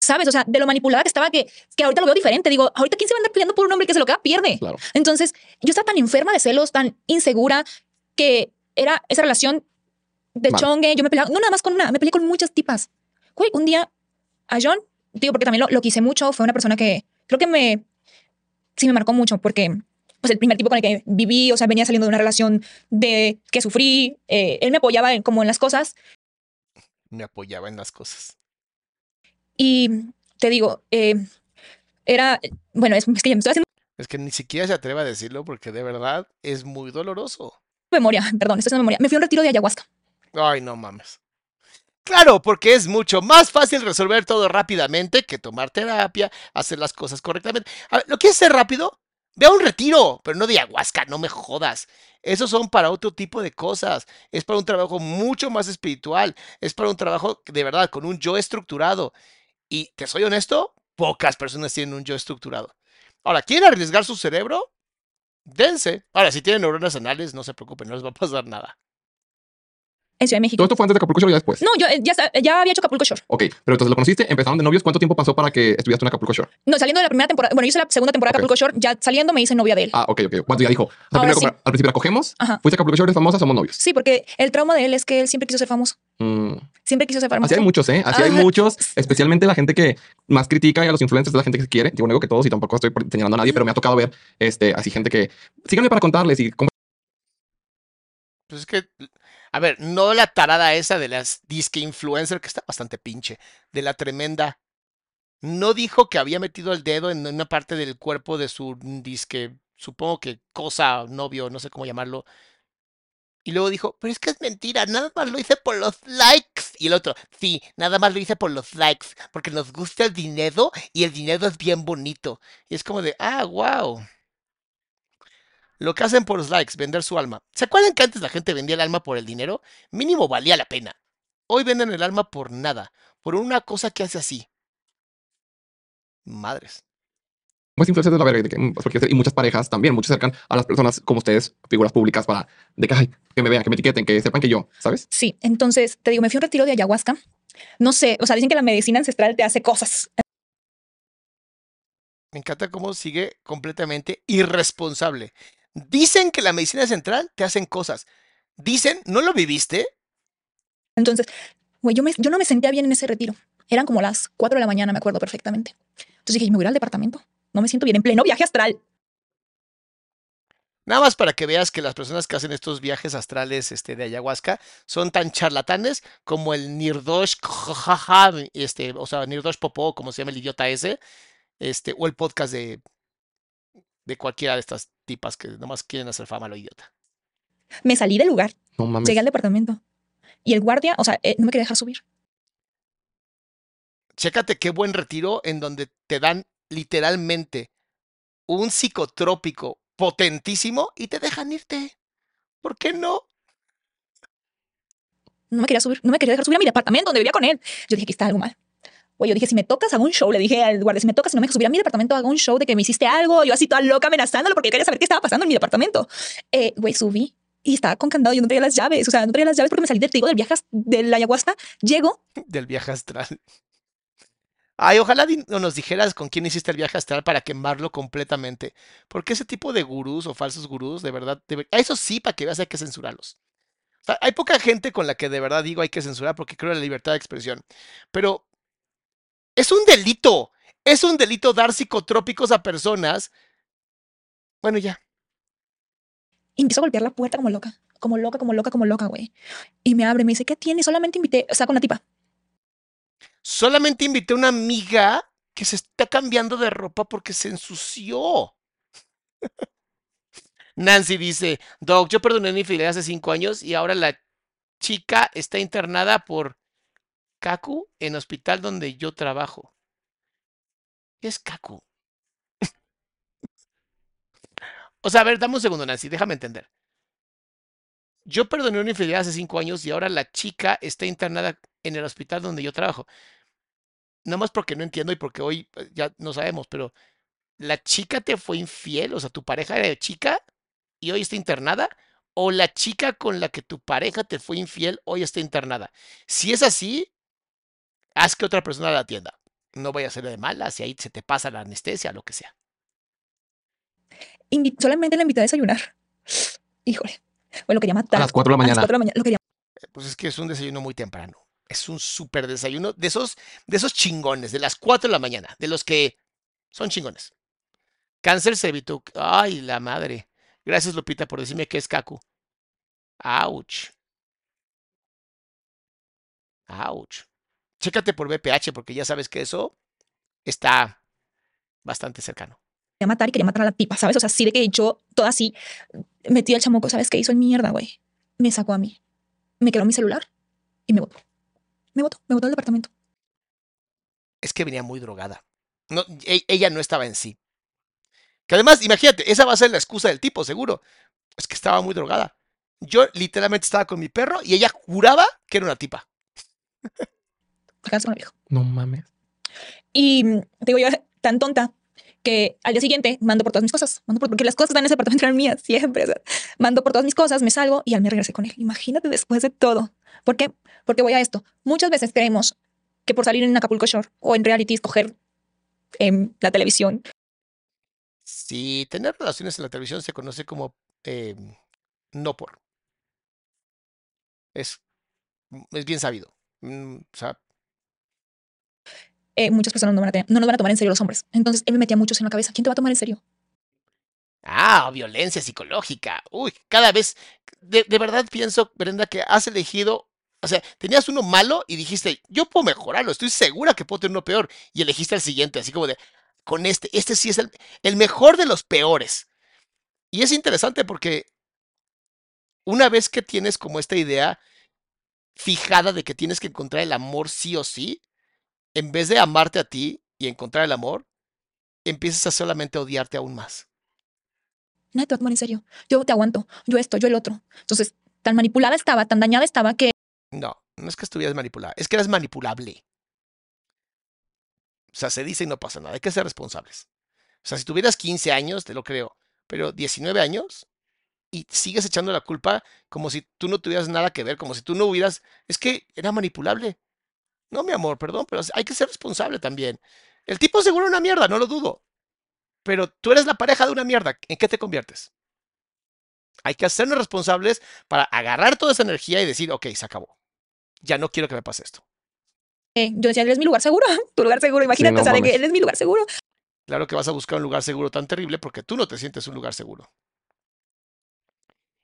¿Sabes? O sea, de lo manipulada que estaba que, que ahorita lo veo diferente. Digo, ahorita quién se va a andar peleando por un hombre que se lo queda, pierde. Claro. Entonces, yo estaba tan enferma de celos, tan insegura, que era esa relación de Mal. chongue. Yo me peleaba, no nada más con una, me peleé con muchas tipas. Güey, un día a John, digo, porque también lo, lo quise mucho, fue una persona que creo que me, sí me marcó mucho, porque pues el primer tipo con el que viví, o sea, venía saliendo de una relación de que sufrí, eh, él me apoyaba en- como en las cosas Me apoyaba en las cosas. y te digo, eh, era, bueno, es, es que ya me estoy haciendo Es que ni siquiera se atreve a decirlo porque de verdad es muy doloroso. memoria, perdón, estoy haciendo memoria. Me fui a un retiro de ayahuasca. Ay, no mames. Claro, porque es mucho más fácil resolver todo rápidamente que tomar terapia, hacer las cosas correctamente. A ver, ¿lo quieres hacer rápido? Ve a un retiro, pero no de ayahuasca, no me jodas. Esos son para otro tipo de cosas. Es para un trabajo mucho más espiritual. Es para un trabajo de verdad con un yo estructurado. Y te soy honesto, pocas personas tienen un yo estructurado. Ahora, ¿quieren arriesgar su cerebro? Dense. Ahora, si tienen neuronas anales, no se preocupen, no les va a pasar nada. En Ciudad de México. ¿Todo esto fue antes de Acapulco Shore o ya después? No, yo eh, ya, sa- ya había hecho Acapulco Shore. Ok, pero entonces lo conociste, empezaron de novios. ¿Cuánto tiempo pasó para que estuvieras tú en Acapulco Shore? No, saliendo de la primera temporada. Bueno, yo hice la segunda temporada de Ok. Acapulco Shore. Ya saliendo me hice novia de él. Ah, ok, ok. ¿Cuánto ya dijo? Al, Ahora primero, sí. al principio la cogemos, Ajá. fuiste a Acapulco Shore, eres famosa, somos novios. Sí, porque el trauma de él es que él siempre quiso ser famoso. Mm. Siempre quiso ser famoso. Así hay muchos, ¿eh? Así hay Ajá. muchos, especialmente la gente que más critica y a los influencers de la gente que se quiere. Yo no digo que todos y tampoco estoy por- señalando a nadie, pero me ha tocado ver este, así gente que síganme para contarles y cómo Pues es que, a ver, no la tarada esa de las disque influencer, que está bastante pinche, de la tremenda. No dijo que había metido el dedo en una parte del cuerpo de su disque, supongo que cosa, novio, no sé cómo llamarlo. Y luego dijo, pero es que es mentira, nada más lo hice por los likes. Y el otro, sí, nada más lo hice por los likes, porque nos gusta el dinero y el dinero es bien bonito. Y es como de, ah, wow. Lo que hacen por los likes, vender su alma. ¿Se acuerdan que antes la gente vendía el alma por el dinero? Mínimo valía la pena. Hoy venden el alma por nada, por una cosa que hace así. Madres. es influencer de la verga. y de que, mm, porque- y muchas parejas también, muchos acercan a las personas como ustedes, figuras públicas, para de que, ay, que me vean, que me etiqueten, que sepan que yo, ¿sabes? Sí, entonces te digo, me fui a un retiro de ayahuasca. No sé, o sea, dicen que la medicina ancestral te hace cosas. Me encanta cómo sigue completamente irresponsable. Dicen que la medicina central te hacen cosas. Dicen, ¿no lo viviste? Entonces, güey, yo, me- yo no me sentía bien en ese retiro. Eran como las 4 de la mañana, me acuerdo perfectamente. Entonces dije, me voy al departamento. No me siento bien en pleno viaje astral. Nada más para que veas que las personas que hacen estos viajes astrales este, de ayahuasca son tan charlatanes como el Nirdosh, este, o sea, Nirdosh Popó, como se llama el idiota ese, este, o el podcast de, de cualquiera de estas tipas que nomás quieren hacer fama a lo idiota. Me salí del lugar, No mames. llegué al departamento. Y el guardia, o sea, eh, no me quería dejar subir. Chécate qué buen retiro en donde te dan literalmente un psicotrópico potentísimo y te dejan irte. ¿Por qué no? No me quería subir, no me quería dejar subir a mi departamento donde vivía con él. Yo dije que está algo mal. Güey, yo dije, si me tocas, hago un show. Le dije al guardia, si me tocas, si no me dejas a mi departamento, hago un show de que me hiciste algo. Yo así toda loca amenazándolo porque quería saber qué estaba pasando en mi departamento. Eh, güey, subí y estaba con candado. Yo no traía las llaves. O sea, no traía las llaves porque me salí del trigo del viaje de ayahuasca. Llego. Del viaje astral. Ay, ojalá no nos dijeras con quién hiciste el viaje astral para quemarlo completamente. Porque ese tipo de gurús o falsos gurús, de verdad, eso sí, para que veas, hay que censurarlos. hay poca gente con la que de verdad digo hay que censurar porque creo en la libertad de expresión. Pero es un delito. Es un delito dar psicotrópicos a personas. Bueno, ya. Y empiezo a golpear la puerta como loca. Como loca, como loca, como loca, güey. Y me abre, me dice, ¿qué tiene? Solamente invité, o sea, con una tipa. Solamente invité a una amiga que se está cambiando de ropa porque se ensució. Nancy dice, Doc, yo perdoné mi infidelidad hace cinco años y ahora la chica está internada por Kaku en hospital donde yo trabajo. ¿Qué es Kaku? o sea, a ver, dame un segundo, Nancy, déjame entender. Yo perdoné una infidelidad hace cinco años y ahora la chica está internada en el hospital donde yo trabajo. No más porque no entiendo y porque hoy pues, ya no sabemos, pero la chica te fue infiel, o sea, tu pareja era chica y hoy está internada, o la chica con la que tu pareja te fue infiel hoy está internada. Si es así, haz que otra persona la atienda. No vaya a ser de mala, si ahí se te pasa la anestesia, lo que sea. solamente la invité a desayunar. Híjole. Bueno, lo quería matar. A las 4 de la mañana. A las 4 de la mañana. Lo quería... Eh, pues es que es un desayuno muy temprano. Es un súper desayuno de esos, de esos chingones, de las 4 de la mañana, de los que son chingones. Cáncer cervitud. Ay, la madre. Gracias, Lupita, por decirme que es Kaku. Ouch. Ouch chécate por BPH porque ya sabes que eso está bastante cercano. Quería matar y quería matar a la tipa, ¿sabes? O sea, sí de que yo, toda así, metí al chamuco, ¿sabes qué hizo en mierda, güey? Me sacó a mí. Me quedó mi celular y me botó. Me botó, me botó del departamento. Es que venía muy drogada. No, e, ella no estaba en sí. Que además, imagínate, esa va a ser la excusa del tipo, seguro. Es que estaba muy drogada. Yo literalmente estaba con mi perro y ella juraba que era una tipa. No mames. Y mm, digo yo, tan tonta que al día siguiente mando por todas mis cosas. Mando por, porque las cosas en ese apartamento eran mías siempre. mando por todas mis cosas, me salgo y al me regresé con él. Imagínate después de todo. ¿Por qué? Porque voy a esto. Muchas veces creemos que por salir en Acapulco Shore o en reality, escoger en la televisión. Sí, tener relaciones en la televisión se conoce como em, no por. Es, es bien sabido. Mm, o sea, eh, muchas personas no, van a no nos van a tomar en serio los hombres. Entonces él me metía muchos en la cabeza. ¿Quién te va a tomar en serio? Ah, violencia psicológica. Uy, cada vez, de, verdad pienso, Brenda, que has elegido, o sea, tenías uno malo y dijiste, yo puedo mejorarlo, estoy segura que puedo tener uno peor. Y elegiste el siguiente, así como de, con este, este sí es el, el mejor de los peores. Y es interesante porque una vez que tienes como esta idea fijada de que tienes que encontrar el amor sí o sí, en vez de amarte a ti y encontrar el amor, empiezas a solamente odiarte aún más. Nadie te va a tomar en serio. Yo te aguanto. Yo esto, yo el otro. Entonces, tan manipulada estaba, tan dañada estaba que... No, no es que estuvieras manipulada, es que eras manipulable. O sea, se dice y no pasa nada. Hay que ser responsables. O sea, si tuvieras 15 años, te lo creo, pero 19 años y sigues echando la culpa como si tú no tuvieras nada que ver, como si tú no hubieras... Es que era manipulable. No, mi amor, perdón, pero hay que ser responsable también. El tipo seguro una mierda, no lo dudo. Pero tú eres la pareja de una mierda. ¿En qué te conviertes? Hay que hacernos responsables para agarrar toda esa energía y decir, ok, se acabó. Ya no quiero que me pase esto. Eh, yo decía, él es mi lugar seguro, tu lugar seguro. Imagínate, o sea, que él es mi lugar seguro. Claro que vas a buscar un lugar seguro tan terrible porque tú no te sientes un lugar seguro.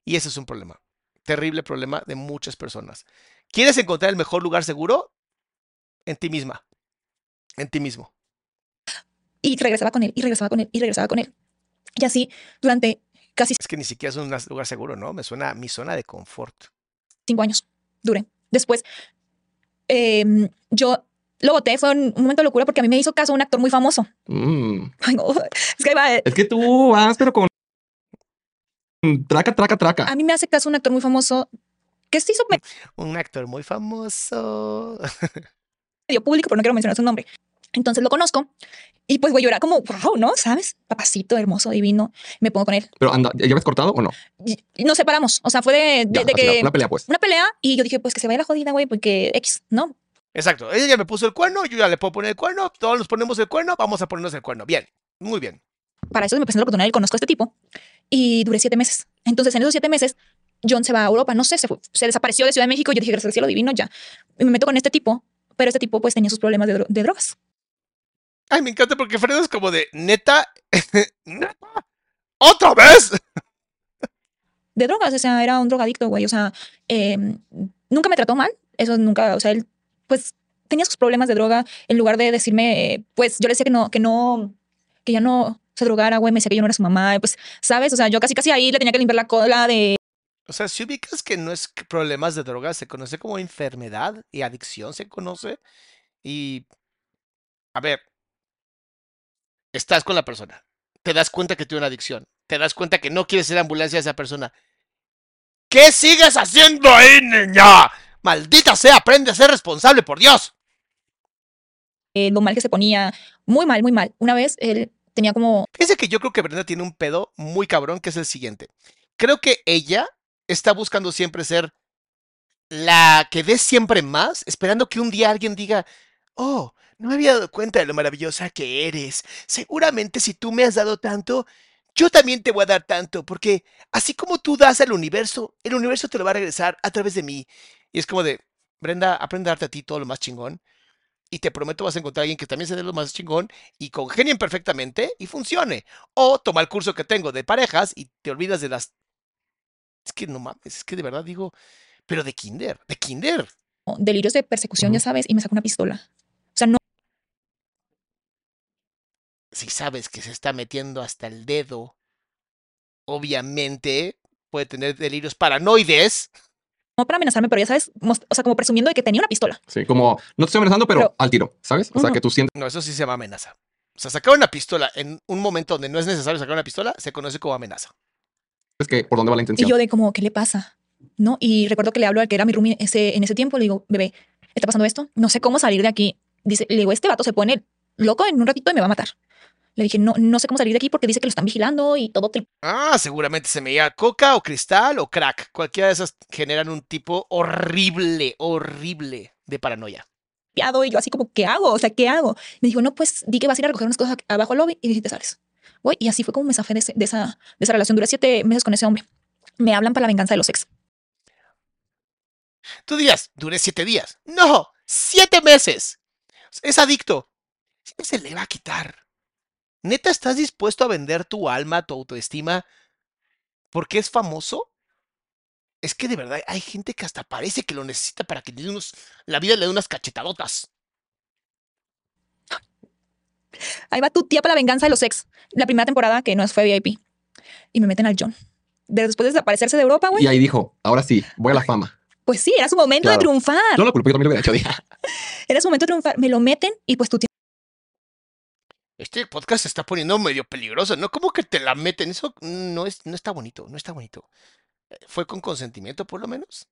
Y ese es un problema. Terrible problema de muchas personas. ¿Quieres encontrar el mejor lugar seguro? En ti misma, en ti mismo. Y regresaba con él, y regresaba con él, y regresaba con él. Y así durante casi... Es que ni siquiera es un lugar seguro, ¿no? Me suena a mi zona de confort. Cinco años, duré. Después, em, yo lo voté, fue un momento de locura porque a mí me hizo caso un actor muy famoso. Mm. es, que es que tú vas, pero con... Traca, traca, traca. A mí me hace caso un actor muy famoso que se hizo Un actor muy famoso. medio público, pero no quiero mencionar su nombre. Entonces lo conozco y pues, güey, yo era como, wow, ¿no? ¿Sabes? Papacito, hermoso, divino. Me pongo con él. Pero anda, ¿ya habías cortado o no? Y, y nos separamos. O sea, fue de, de- Ya, que Una pelea, pues. una pelea y yo dije, pues que se vaya la jodida, güey, porque X, ¿no? Exacto. Ella ya me puso el cuerno, yo ya le puedo poner el cuerno, todos nos ponemos el cuerno, vamos a ponernos el cuerno. Bien, muy bien. Para eso me presentó la oportunidad y conozco a este tipo y duré siete meses. Entonces, en esos siete meses, John se va a Europa, no sé, se, fue- se desapareció de Ciudad de México. Yo dije, gracias al cielo divino, ya. Y me meto con este tipo, pero este tipo pues tenía sus problemas de, dro- de drogas. Ay, me encanta porque Fredo es como de neta. ¿Neta? ¿Otra vez? de drogas, o sea, era un drogadicto, güey, o sea, eh, nunca me trató mal, eso nunca, o sea, él, pues, tenía sus problemas de droga, en lugar de decirme, eh, pues, yo le decía que no, que no, que ya no se drogara, güey, me decía que yo no era su mamá, pues, ¿sabes? O sea, yo casi, casi ahí le tenía que limpiar la cola de, O sea, si ubicas que no es que problemas de drogas, se conoce como enfermedad y adicción se conoce. Y. A ver. Estás con la persona. Te das cuenta que tiene una adicción. Te das cuenta que no quieres ser ambulancia a esa persona. ¿Qué sigues haciendo ahí, niña? Maldita sea, aprende a ser responsable, por Dios. eh, lo mal que se ponía, muy mal, muy mal. Una vez él tenía como, Fíjense que yo creo que Brenda tiene un pedo muy cabrón, que es el siguiente. Creo que ella está buscando siempre ser la que dé siempre más, esperando que un día alguien diga, oh, no me había dado cuenta de lo maravillosa que eres. Seguramente si tú me has dado tanto, yo también te voy a dar tanto, porque así como tú das al universo, el universo te lo va a regresar a través de mí. Y es como de, Brenda, aprende a darte a ti todo lo más chingón. Y te prometo vas a encontrar a alguien que también se dé lo más chingón y congenien perfectamente y funcione. O toma el curso que tengo de parejas y te olvidas de las... Es que no mames, es que de verdad digo, pero de kinder, de kinder. delirios de persecución, ya sabes, y me sacó una pistola. O sea, no, Si sabes que se está metiendo hasta el dedo, obviamente puede tener delirios paranoides. no para amenazarme, pero ya sabes, o sea, como presumiendo de que tenía una pistola. Sí, como no te estoy amenazando, pero, Pero- al tiro, ¿sabes? O sea, que tú sientes No, eso sí se llama amenaza. O sea, sacar una pistola en un momento donde no es necesario sacar una pistola se conoce como amenaza. Que por dónde va la Y intención. yo de como, ¿qué le pasa? ¿No? Y recuerdo que le hablo al que era mi roomie ese, en ese tiempo, le digo, bebé, ¿está pasando esto? No sé cómo salir de aquí. Dice, le digo, este vato se pone loco en un ratito y me va a matar. Le dije, no, no sé cómo salir de aquí porque dice que lo están vigilando y todo Ah, seguramente se me iba coca o cristal o crack. Cualquiera de esas generan un tipo horrible, horrible de paranoia. Y yo así como, ¿qué hago? O sea, ¿qué hago? Me dijo, no, pues di que vas a ir a recoger unas cosas abajo al lobby y dije, te sales. Voy, y así fue como me zafé de, esa, de esa relación. Duré siete meses con ese hombre. Me hablan para la venganza de los ex. Tú dirías, duré siete días. No, siete meses. Es adicto. Siempre se le va a quitar. ¿Neta estás dispuesto a vender tu alma, tu autoestima, porque es famoso? Es que de verdad hay gente que hasta parece que lo necesita para que le unos, la vida le dé unas cachetadotas. Ahí va tu tía para la venganza de los ex. La primera temporada que no fue VIP. Y me meten al John. De- Después de desaparecerse de Europa, güey. Y ahí dijo, ahora sí, voy a la fama. Pues sí, era su momento de Claro. triunfar. Yo no lo culpo, yo también lo hubiera hecho. Era su momento de triunfar. Me lo meten y pues tu tía Este podcast se está poniendo medio peligroso, ¿no? ¿Cómo que te la meten? Eso no, es, no está bonito, no está bonito. ¿Fue con consentimiento, por lo menos?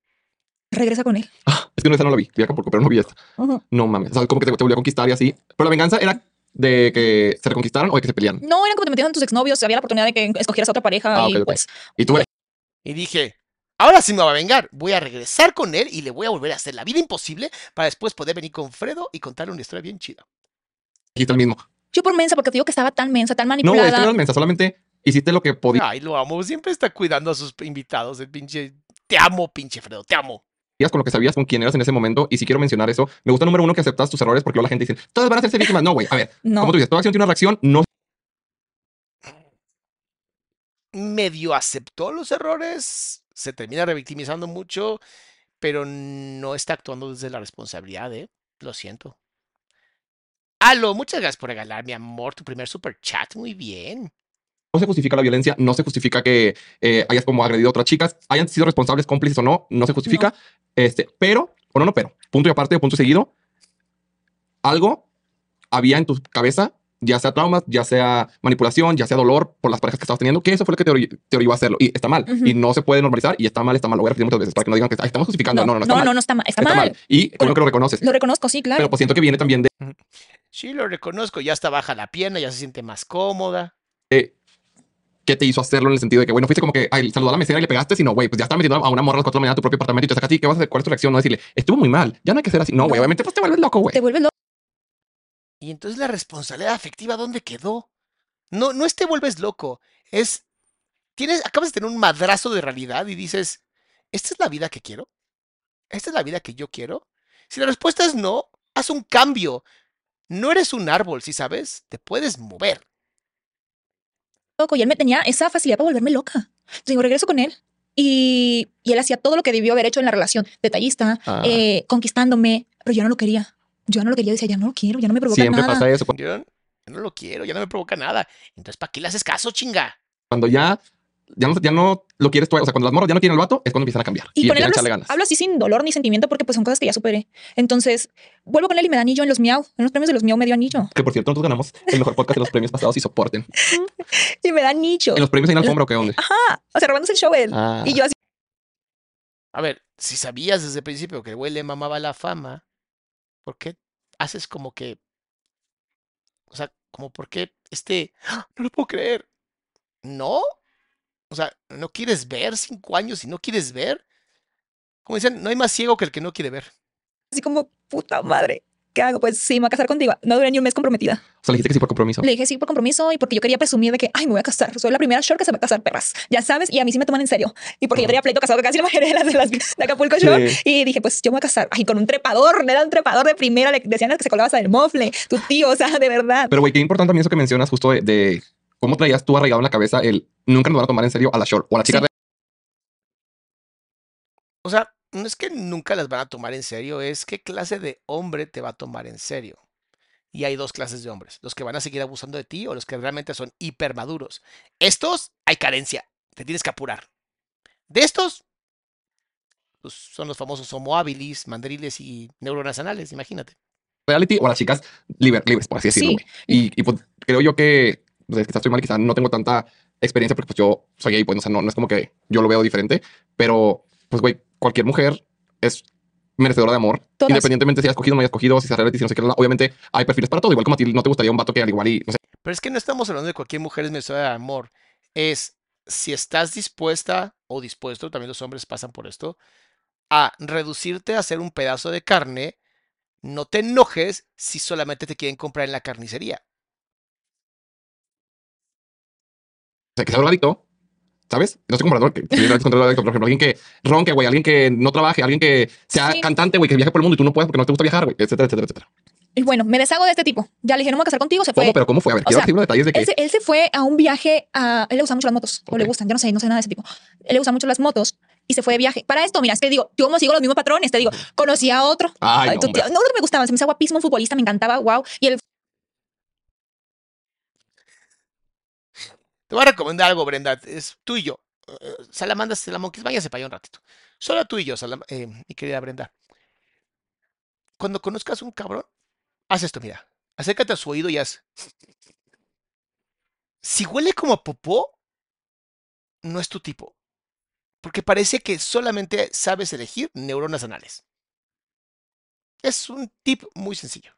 regresa con él. "Ah, es que no, esa no lo vi, vi Acapulco, pero no vi esta. Ujú. No mames, o sea, como que te, te volvió a conquistar y así. Pero la venganza era de que se reconquistaran o de que se pelearan. No, era como te metieron tus exnovios. Había la oportunidad de que escogieras a otra pareja Ah, y pues Y tú, Y dije, ahora sí me va a vengar. Voy a regresar con él y le voy a volver a hacer la vida imposible para después poder venir con Fredo y contarle una historia bien chida. dijiste el mismo. yo por mensa, porque te digo que estaba tan mensa, tan No, manipulada. es que no mensa, solamente hiciste lo que podías Ay, lo amo. Siempre está cuidando a sus invitados. El pinche. Te amo, pinche Fredo, te amo. Con lo que sabías, con quién eras en ese momento. Y si quiero mencionar eso, me gusta número uno que aceptas tus errores porque luego la gente dice, todas van a hacerse víctimas. No, güey, a ver, no. como tú dices, toda acción tiene una reacción, no Medio aceptó los errores. Se termina revictimizando mucho. Pero no está actuando desde la responsabilidad, ¿eh? Lo siento. Alo, muchas gracias por regalar, mi amor, tu primer super chat. Muy bien. No se justifica la violencia, no se justifica que eh, hayas como agredido a otras chicas, hayan sido responsables, cómplices o no, no se justifica. Este, pero, o no, no, pero, punto y aparte, punto y seguido, algo había en tu cabeza ya sea traumas, ya sea manipulación, ya sea dolor por las parejas que estabas teniendo, que eso fue lo que te, ori- te orilló a hacerlo. Y está mal. Ujú. Y no se puede normalizar. Y está mal, está mal. Lo voy a repetir muchas veces para que no digan que "Ay, estamos justificando. No, no, no, está no, mal. no, no está mal. Está, mal. Y bueno, que lo reconoces. Lo reconozco, sí, claro. Pero pues siento que viene también de Sí, lo reconozco, ya está baja la pierna, ya se siente más cómoda. Qué te hizo hacerlo en el sentido de que, bueno, fuiste como que, ay, saludó a la mesera y le pegaste, sino, güey, pues ya está metiendo a una morra a las 4 de la mañana a tu propio apartamento y te sacas a ti, ¿qué vas a hacer? ¿Cuál es tu reacción? No decirle, estuvo muy mal, ya no hay que ser así. No, güey, No. obviamente, pues te vuelves loco, güey. Te vuelves loco. Y entonces la responsabilidad afectiva, ¿dónde quedó? No, no es te vuelves loco, es, tienes, acabas de tener un madrazo de realidad y dices, ¿esta es la vida que quiero? ¿Esta es la vida que yo quiero? Si la respuesta es no, haz un cambio. No eres un árbol, si sabes, te puedes mover. Loco y él me tenía esa facilidad para volverme loca. Entonces digo, regreso con él y, y él hacía todo lo que debió haber hecho en la relación, detallista, Ah. eh, conquistándome, pero yo no lo quería. Yo no lo quería, decía, ya no lo quiero, ya no me provoca Siempre nada. pasa eso. Yo no lo quiero, ya no me provoca nada. Entonces, ¿para qué le haces caso, chinga? Cuando ya, ya no, ya no lo quieres tú, o sea, cuando las morras ya no quieren el vato, es cuando empiezan a cambiar. Y, Y, con él ganas. hablo así sin dolor ni sentimiento porque pues son cosas que ya superé. Entonces, vuelvo con él y me da anillo en los miau. En los premios de los miau me dio anillo. Que por cierto, nosotros ganamos el mejor podcast de los premios pasados y soporten. Y me da anillo. En los premios hay una alfombra o qué onda. Ajá. O sea, robándose el show él. Ah. Y yo así, A ver, si sabías desde el principio que el güey le mamaba la fama, ¿por qué haces como que... O sea, como por qué este... ¡Ah! No lo puedo creer. ¿No? O sea, ¿no quieres ver cinco años y no quieres ver? Como dicen, no hay más ciego que el que no quiere ver. así como, puta madre. ¿Qué hago? Pues sí, me voy a casar contigo. No duré ni un mes comprometida. O sea, le dijiste que sí por compromiso. Le dije sí por compromiso y porque yo quería presumir de que, ay, me voy a casar. Soy la primera short que se va a casar, perras. Ya sabes, y a mí sí me toman en serio. Y porque yo tenía pleito casado con casi la mayoría de las de, las de Acapulco Sí. Shore. Y dije, pues yo me voy a casar. Ay, con un trepador. Era un trepador de primera. Le decían que se colgaba hasta del mofle. Tu tío, o sea, de verdad. Pero, güey, qué importante también eso que mencionas justo de, de cómo traías tú arraigado en la cabeza el nunca nos van a tomar en serio a la short o a la chica Sí. O sea, no es que nunca las van a tomar en serio, es qué clase de hombre te va a tomar en serio. Y hay dos clases de hombres, los que van a seguir abusando de ti o los que realmente son hipermaduros. Estos hay carencia, te tienes que apurar. De estos, pues, son los famosos homo habilis, mandriles y neuronas anales, imagínate. reality o a las chicas liber- libres, por así decirlo. Sí. y, pues creo yo que, pues, quizás estoy mal, quizás no tengo tanta experiencia porque pues yo soy gay, pues o sea, no, no es como que yo lo veo diferente, pero pues güey, cualquier mujer es merecedora de amor, Todas. independientemente si has cogido o no hayas cogido, si se reality, si no sé qué, obviamente hay perfiles para todo, igual como a ti no te gustaría un vato que al igual y no sé, Pero es que no estamos hablando de cualquier mujer es merecedora de amor. Es si estás dispuesta o dispuesto, también los hombres pasan por esto, a reducirte a ser un pedazo de carne, no te enojes si solamente te quieren comprar en la carnicería. Sea, que sea drogadicto, ¿sabes? No estoy comparando que drogadicto, por ejemplo, alguien que ronque, güey, alguien que no trabaje, alguien que sea Sí. cantante, güey, que viaje por el mundo y tú no puedes porque no te gusta viajar, güey, etcétera, etcétera, etcétera. Y bueno, me deshago de este tipo. Ya le dije, no me voy a casar contigo. Se fue. ¿Cómo? Pero ¿cómo fue? A ver, O quiero sea, detalles de que Él se, él se fue a un viaje a... Él le gustan mucho las motos. O le gustan. Yo no sé, no sé nada de ese tipo. Él le gustan mucho las motos. Y se fue de viaje. Para esto, mira, es que digo, yo como sigo los mismos patrones, te digo, conocí a otro. Ay, Ay, no, tío- no, no me gustaba, se me hacía guapísimo, un futbolista, me encantaba, wow. Y él Te voy a recomendar algo, Brenda. Es tú y yo. Eh, Salamandra, Salamonquis, váyase para allá un ratito. Solo tú y yo, eh, mi querida Brenda. Cuando conozcas un cabrón, haz esto, mira. Acércate a su oído y haz. Si huele como a popó, no es tu tipo. Porque parece que solamente sabes elegir neuronas anales. Es un tip muy sencillo.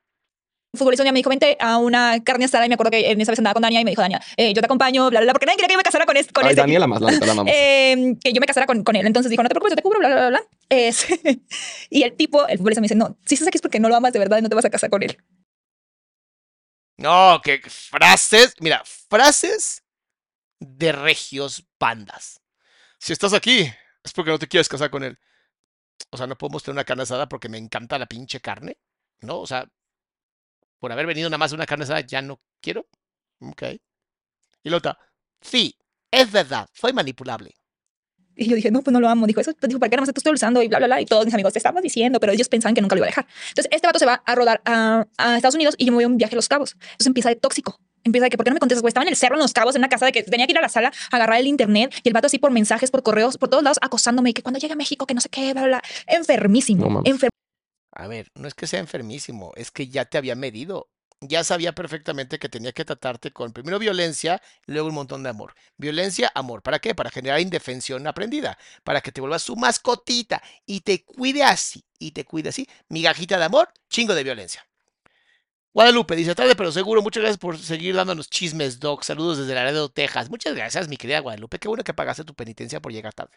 Futbolista un día me dijo, vente a una carne asada. Y me acuerdo que en esa vez andaba con Dania y me dijo, Dania, eh, yo te acompaño, bla, bla, bla, porque nadie quería que yo me casara con, este, con Ay, ese. Daniela más, la la. Eh, que yo me casara con, con él. Entonces dijo, no te preocupes, yo te cubro, bla, bla, bla, bla. Es- y el tipo, el futbolista me dice, no, si estás aquí es porque no lo amas de verdad y no te vas a casar con él. No, que frases, mira, frases de regios bandas. Si estás aquí, es porque no te quieres casar con él. O sea, no podemos tener una carne asada porque me encanta la pinche carne, ¿no? O sea, por haber venido nada más a una carne asada, ya no quiero. Ok. Y la otra, sí, es verdad, soy manipulable. Y yo dije, no, pues no lo amo. Dijo, eso, pues, dijo, ¿para qué nada más te estoy usando? Y bla, bla, bla. Y todos mis amigos te estábamos diciendo, pero ellos pensaban que nunca lo iba a dejar. Entonces, este vato se va a rodar a, a Estados Unidos y yo me voy a un viaje a Los Cabos. Entonces empieza de tóxico. Empieza de que, ¿por qué no me contestas? Güey, estaba en el cerro, en Los Cabos, en una casa de que tenía que ir a la sala, a agarrar el internet y el vato así por mensajes, por correos, por todos lados, acosándome y que cuando llegue a México, que no sé qué, bla, bla, bla. Enfermísimo. No enfer- A ver, no es que sea enfermísimo, es que ya te había medido. ya sabía perfectamente que tenía que tratarte con primero violencia luego un montón de amor. Violencia, amor. ¿Para qué? Para generar indefensión aprendida. Para que te vuelvas su mascotita y te cuide así. Y te cuide así. Migajita de amor, chingo de violencia. Guadalupe dice, tarde pero seguro, muchas gracias por seguir dándonos chismes, Doc. Saludos desde Laredo, Texas. Muchas gracias, mi querida Guadalupe. Qué bueno que pagaste tu penitencia por llegar tarde.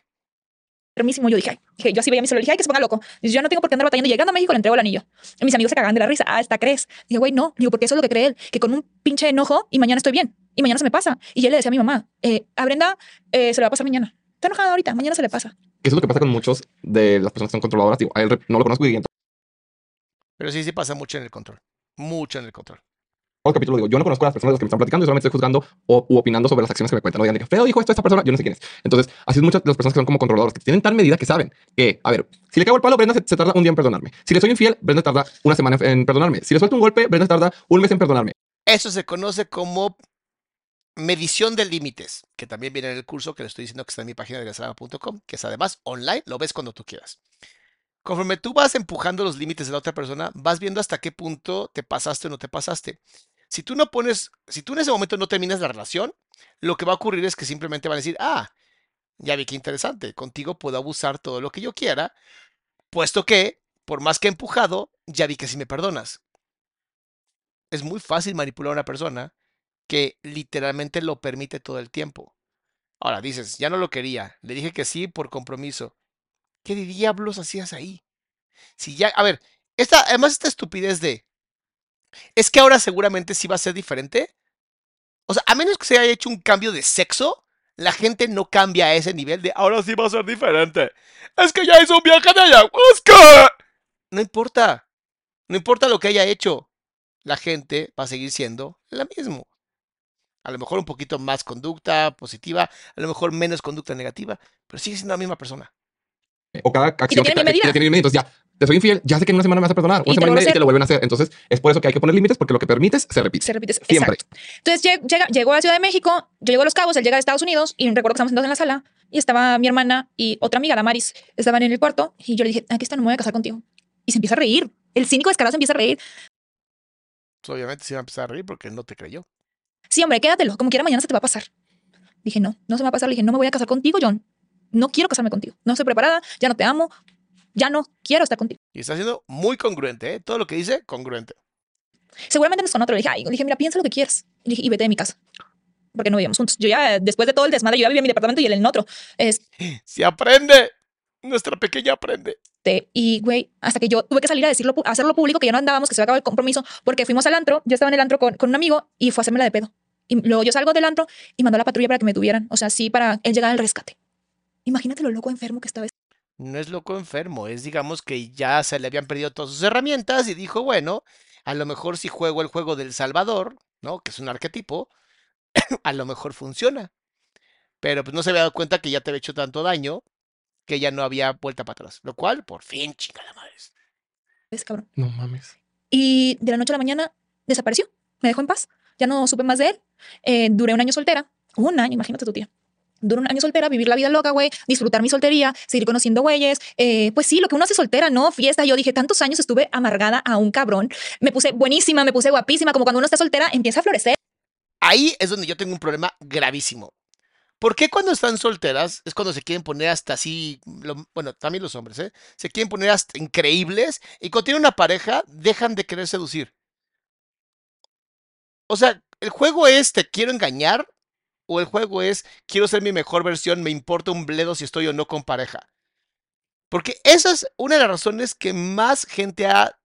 Mismo, yo dije, ay, dije, yo así veía a mi celular, dije, ay, que se ponga loco. Dice, yo no tengo por qué andar batallando. Llegando a México le entrego el anillo. Y mis amigos se cagaban de la risa. Ah, ¿esta crees? Dije, güey, no. Digo, porque eso es lo que cree él. Que con un pinche enojo y mañana estoy bien. Y mañana se me pasa. Y él le decía a mi mamá, eh, a Brenda eh, se le va a pasar mañana. Está enojada ahorita, mañana se le pasa. Eso es lo que pasa con muchos de las personas que son controladoras. Digo, a él no lo conozco y en Pero sí, sí pasa mucho en el control. Mucho en el control. El capítulo digo, yo no conozco a las personas de las que me están platicando, yo solamente estoy juzgando o u opinando sobre las acciones que me cuentan. Que Fredo dijo esto a esta persona, yo no sé quién es. Entonces, así es muchas de las personas que son como controladoras, que tienen tal medida que saben que, a ver, si le cago el palo, Brenda se, tarda un día en perdonarme. Si le soy infiel, Brenda tarda una semana en perdonarme. Si le suelto un golpe, Brenda tarda un mes en perdonarme. Eso se conoce como medición de límites, que también viene en el curso que le estoy diciendo que está en mi página de gasalama.com, que es además online, lo ves cuando tú quieras. Conforme tú vas empujando los límites de la otra persona, vas viendo hasta qué punto te pasaste o no te pasaste. Si tú no pones, si tú en ese momento no terminas la relación, lo que va a ocurrir es que simplemente van a decir, ah, ya vi qué interesante, contigo puedo abusar todo lo que yo quiera, puesto que, por más que empujado, ya vi que si me perdonas. Es muy fácil manipular a una persona que literalmente lo permite todo el tiempo. Ahora dices, ya no lo quería, le dije que sí por compromiso. ¿Qué diablos hacías ahí? Si ya, a ver, esta, además esta estupidez de, es que ahora seguramente sí va a ser diferente. O sea, a menos que se haya hecho un cambio de sexo, la gente no cambia a ese nivel de, ahora sí va a ser diferente. Es que ya hizo un viaje de ayahuasca. No importa, no importa lo que haya hecho, la gente va a seguir siendo la misma. A lo mejor un poquito más conducta positiva, a lo mejor menos conducta negativa, pero sigue siendo la misma persona. O cada acción que, que tiene medida. Entonces ya, te soy infiel, ya sé que en una semana me vas a perdonar. Una Y semana y media y te lo vuelven a hacer. Entonces, es por eso que hay que poner límites porque lo que permites se repite. Se repite. Siempre. Exacto. Entonces lleg- llega, llegó a Ciudad de México, yo llego a Los Cabos, él llega de Estados Unidos y recuerdo que estamos sentados en la sala y estaba mi hermana y otra amiga, Damaris, estaban en el cuarto y yo le dije, aquí está, no me voy a casar contigo. Y se empieza a reír. El cínico descarado se empieza a reír. Pues, obviamente se va a empezar a reír porque él no te creyó. Sí, hombre, quédatelo, como quiera mañana se te va a pasar. Dije, no, no se me va a pasar. Le dije, no me voy a casar contigo, John. No quiero casarme contigo. No estoy preparada, ya no te amo, ya no quiero estar contigo. Y está siendo muy congruente, ¿eh? Todo lo que dice, congruente. Seguramente no es con otro. Le dije, ay, le dije, mira, piensa lo que quieras. Le dije, y vete de mi casa. Porque no vivíamos juntos. Yo ya, después de todo el desmadre, yo ya vivía en mi departamento y él en el otro. Este, Se aprende. Nuestra pequeña aprende. y, güey, hasta que yo tuve que salir a decirlo, a hacerlo público, que ya no andábamos, que se había acabado el compromiso, porque fuimos al antro. Yo estaba en el antro con, con un amigo y fue a hacerme la de pedo. Y luego yo salgo del antro y mandó a la patrulla para que me tuvieran. O sea, sí, para él llegar al rescate. Imagínate lo loco enfermo que estaba. No es loco enfermo, es digamos que ya se le habían perdido todas sus herramientas y dijo, bueno, a lo mejor si juego el juego del Salvador, ¿no? Que es un arquetipo, a lo mejor funciona. Pero pues no se había dado cuenta que ya te había hecho tanto daño que ya no había vuelta para atrás. Lo cual, por fin, chingada madre. Es cabrón. No mames. Y de la noche a la mañana desapareció. Me dejó en paz. Ya no supe más de él. Eh, duré un año soltera. Un año, imagínate tu tía. Duré un año soltera, vivir la vida loca, güey, disfrutar mi soltería, seguir conociendo güeyes. Eh, pues sí, lo que uno hace soltera, ¿no? Fiesta. Yo dije, tantos años estuve amargada a un cabrón. Me puse buenísima, me puse guapísima. Como cuando uno está soltera, empieza a florecer. Ahí es donde yo tengo un problema gravísimo. ¿Por qué cuando están solteras es cuando se quieren poner hasta así, lo- bueno, también los hombres, ¿eh? Se quieren poner hasta increíbles y cuando tienen una pareja dejan de querer seducir? O sea, el juego es te quiero engañar o el juego es quiero ser mi mejor versión, me importa un bledo si estoy o no con pareja. Porque esa es una de las razones que más gente ha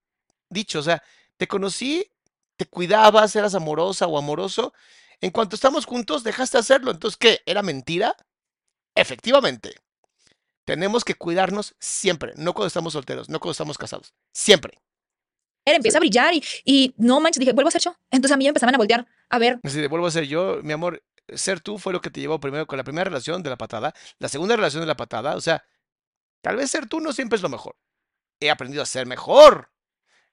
dicho. O sea, te conocí, te cuidabas, eras amorosa o amoroso. En cuanto estamos juntos, dejaste de hacerlo. Entonces, ¿qué? ¿Era mentira? Efectivamente. Tenemos que cuidarnos siempre, no cuando estamos solteros, no cuando estamos casados. Siempre. Empieza a brillar y, y no manches, dije, vuelvo a ser yo. Entonces a mí me empezaban a voltear a ver. Si vuelvo a ser yo, mi amor, ser tú fue lo que te llevó primero con la primera relación de la patada, la segunda relación de la patada. O sea, tal vez ser tú no siempre es lo mejor. He aprendido a ser mejor.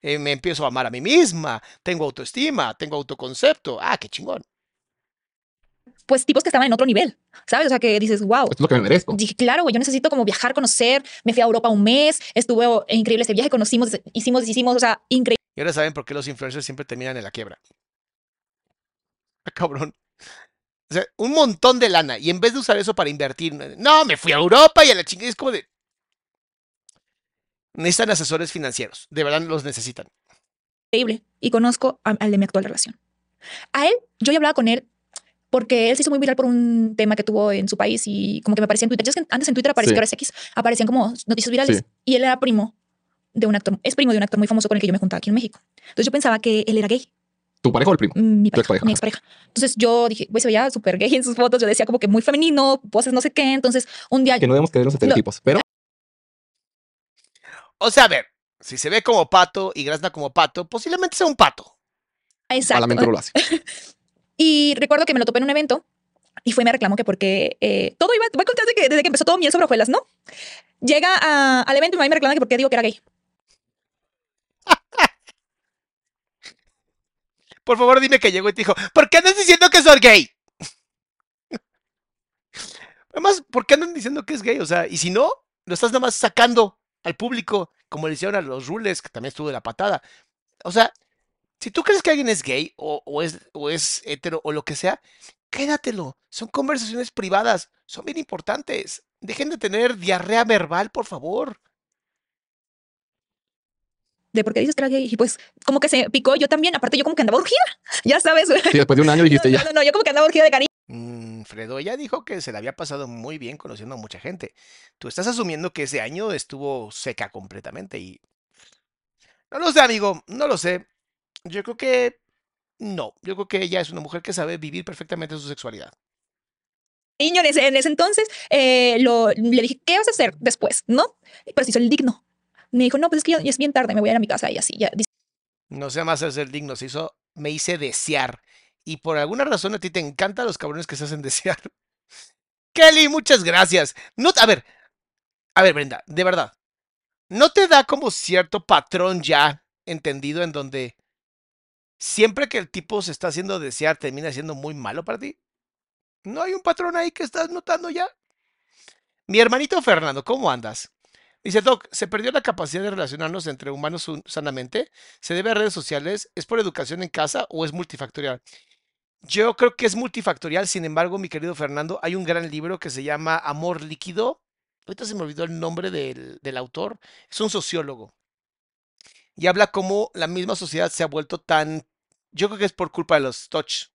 Eh, me empiezo a amar a mí misma. Tengo autoestima, tengo autoconcepto. Ah, qué chingón. pues tipos que estaban en otro nivel, ¿sabes? O sea, que dices, wow. Esto es lo que me merezco. Dije, claro, güey, yo necesito como viajar, conocer. Me fui a Europa un mes, estuvo increíble ese viaje, conocimos, hicimos, hicimos, o sea, increíble. Y ahora saben por qué los influencers siempre terminan en la quiebra. Ah, cabrón. O sea, un montón de lana. Y en vez de usar eso para invertir, no, me fui a Europa y a la chingada. Es como de. Necesitan asesores financieros. De verdad los necesitan. increíble y conozco a- al de mi actual relación. A él, yo ya hablaba con él porque él se hizo muy viral por un tema que tuvo en su país y como que me aparecía en Twitter. Ya es que antes en Twitter aparecía Sí. que ahora es X, aparecían como noticias virales Sí. y él era primo de un actor, es primo de un actor muy famoso con el que yo me juntaba aquí en México. Entonces yo pensaba que él era gay, ¿Tu pareja o el primo? mm, mi Tu pareja, expareja. mi expareja. Entonces yo dije, güey, se veía súper gay en sus fotos. Yo decía como que muy femenino, poses no sé qué. Entonces un día Que no debemos creer en los estereotipos, pero O sea, a ver, si se ve como pato y grazna como pato, posiblemente sea un pato. Exacto. Parlamento no lo hace. Y recuerdo que me lo topé en un evento y fue y me reclamó que porque eh, todo iba, voy a contar desde que, desde que empezó todo miel sobre hojuelas, ¿no? Llega a- al evento y mi mamá me reclama que porque digo que era gay. Por favor, dime que llegó y te dijo, ¿por qué andas diciendo que soy gay? Además, ¿por qué andan diciendo que es gay? O sea, y si no, lo estás nada más sacando al público, como le hicieron a los rules, que también estuvo de la patada. O sea, si tú crees que alguien es gay o, es, o es hetero o lo que sea, quédatelo. Son conversaciones privadas, son bien importantes. Dejen de tener diarrea verbal, por favor. De por qué dices que era gay. Y pues como que se picó yo también. Aparte yo como que andaba urgida. Ya sabes. sí, después de un año dijiste no, ya. no, no, yo como que andaba urgida de cariño. Mm, Fredo ya dijo que se le había pasado muy bien conociendo a mucha gente. Tú estás asumiendo que ese año estuvo seca completamente y... No lo sé, amigo, no lo sé. Yo creo que... No, yo creo que ella es una mujer que sabe vivir perfectamente su sexualidad. En ese, en ese entonces eh, lo, le dije, ¿qué vas a hacer después? ¿No? Pero se hizo el digno. Me dijo, no, pues es que es bien tarde, me voy a ir a mi casa y así. Ya, No sé más ser digno, se hizo... Me hice desear. Y por alguna razón a ti te encantan los cabrones que se hacen desear. Kelly, muchas gracias. No, a ver, a ver, Brenda, de verdad. ¿No te da como cierto patrón ya entendido en donde siempre que el tipo se está haciendo desear termina siendo muy malo para ti? ¿No hay un patrón ahí que estás notando ya? Mi hermanito Fernando, ¿cómo andas? Dice Doc, ¿se perdió la capacidad de relacionarnos entre humanos sanamente? ¿Se debe a redes sociales? ¿Es por educación en casa o es multifactorial? Yo creo que es multifactorial, sin embargo, mi querido Fernando, hay un gran libro que se llama Amor Líquido. Ahorita se me olvidó el nombre del, del autor. Es un sociólogo. Y habla cómo la misma sociedad se ha vuelto tan... Yo creo que es por culpa de los touch.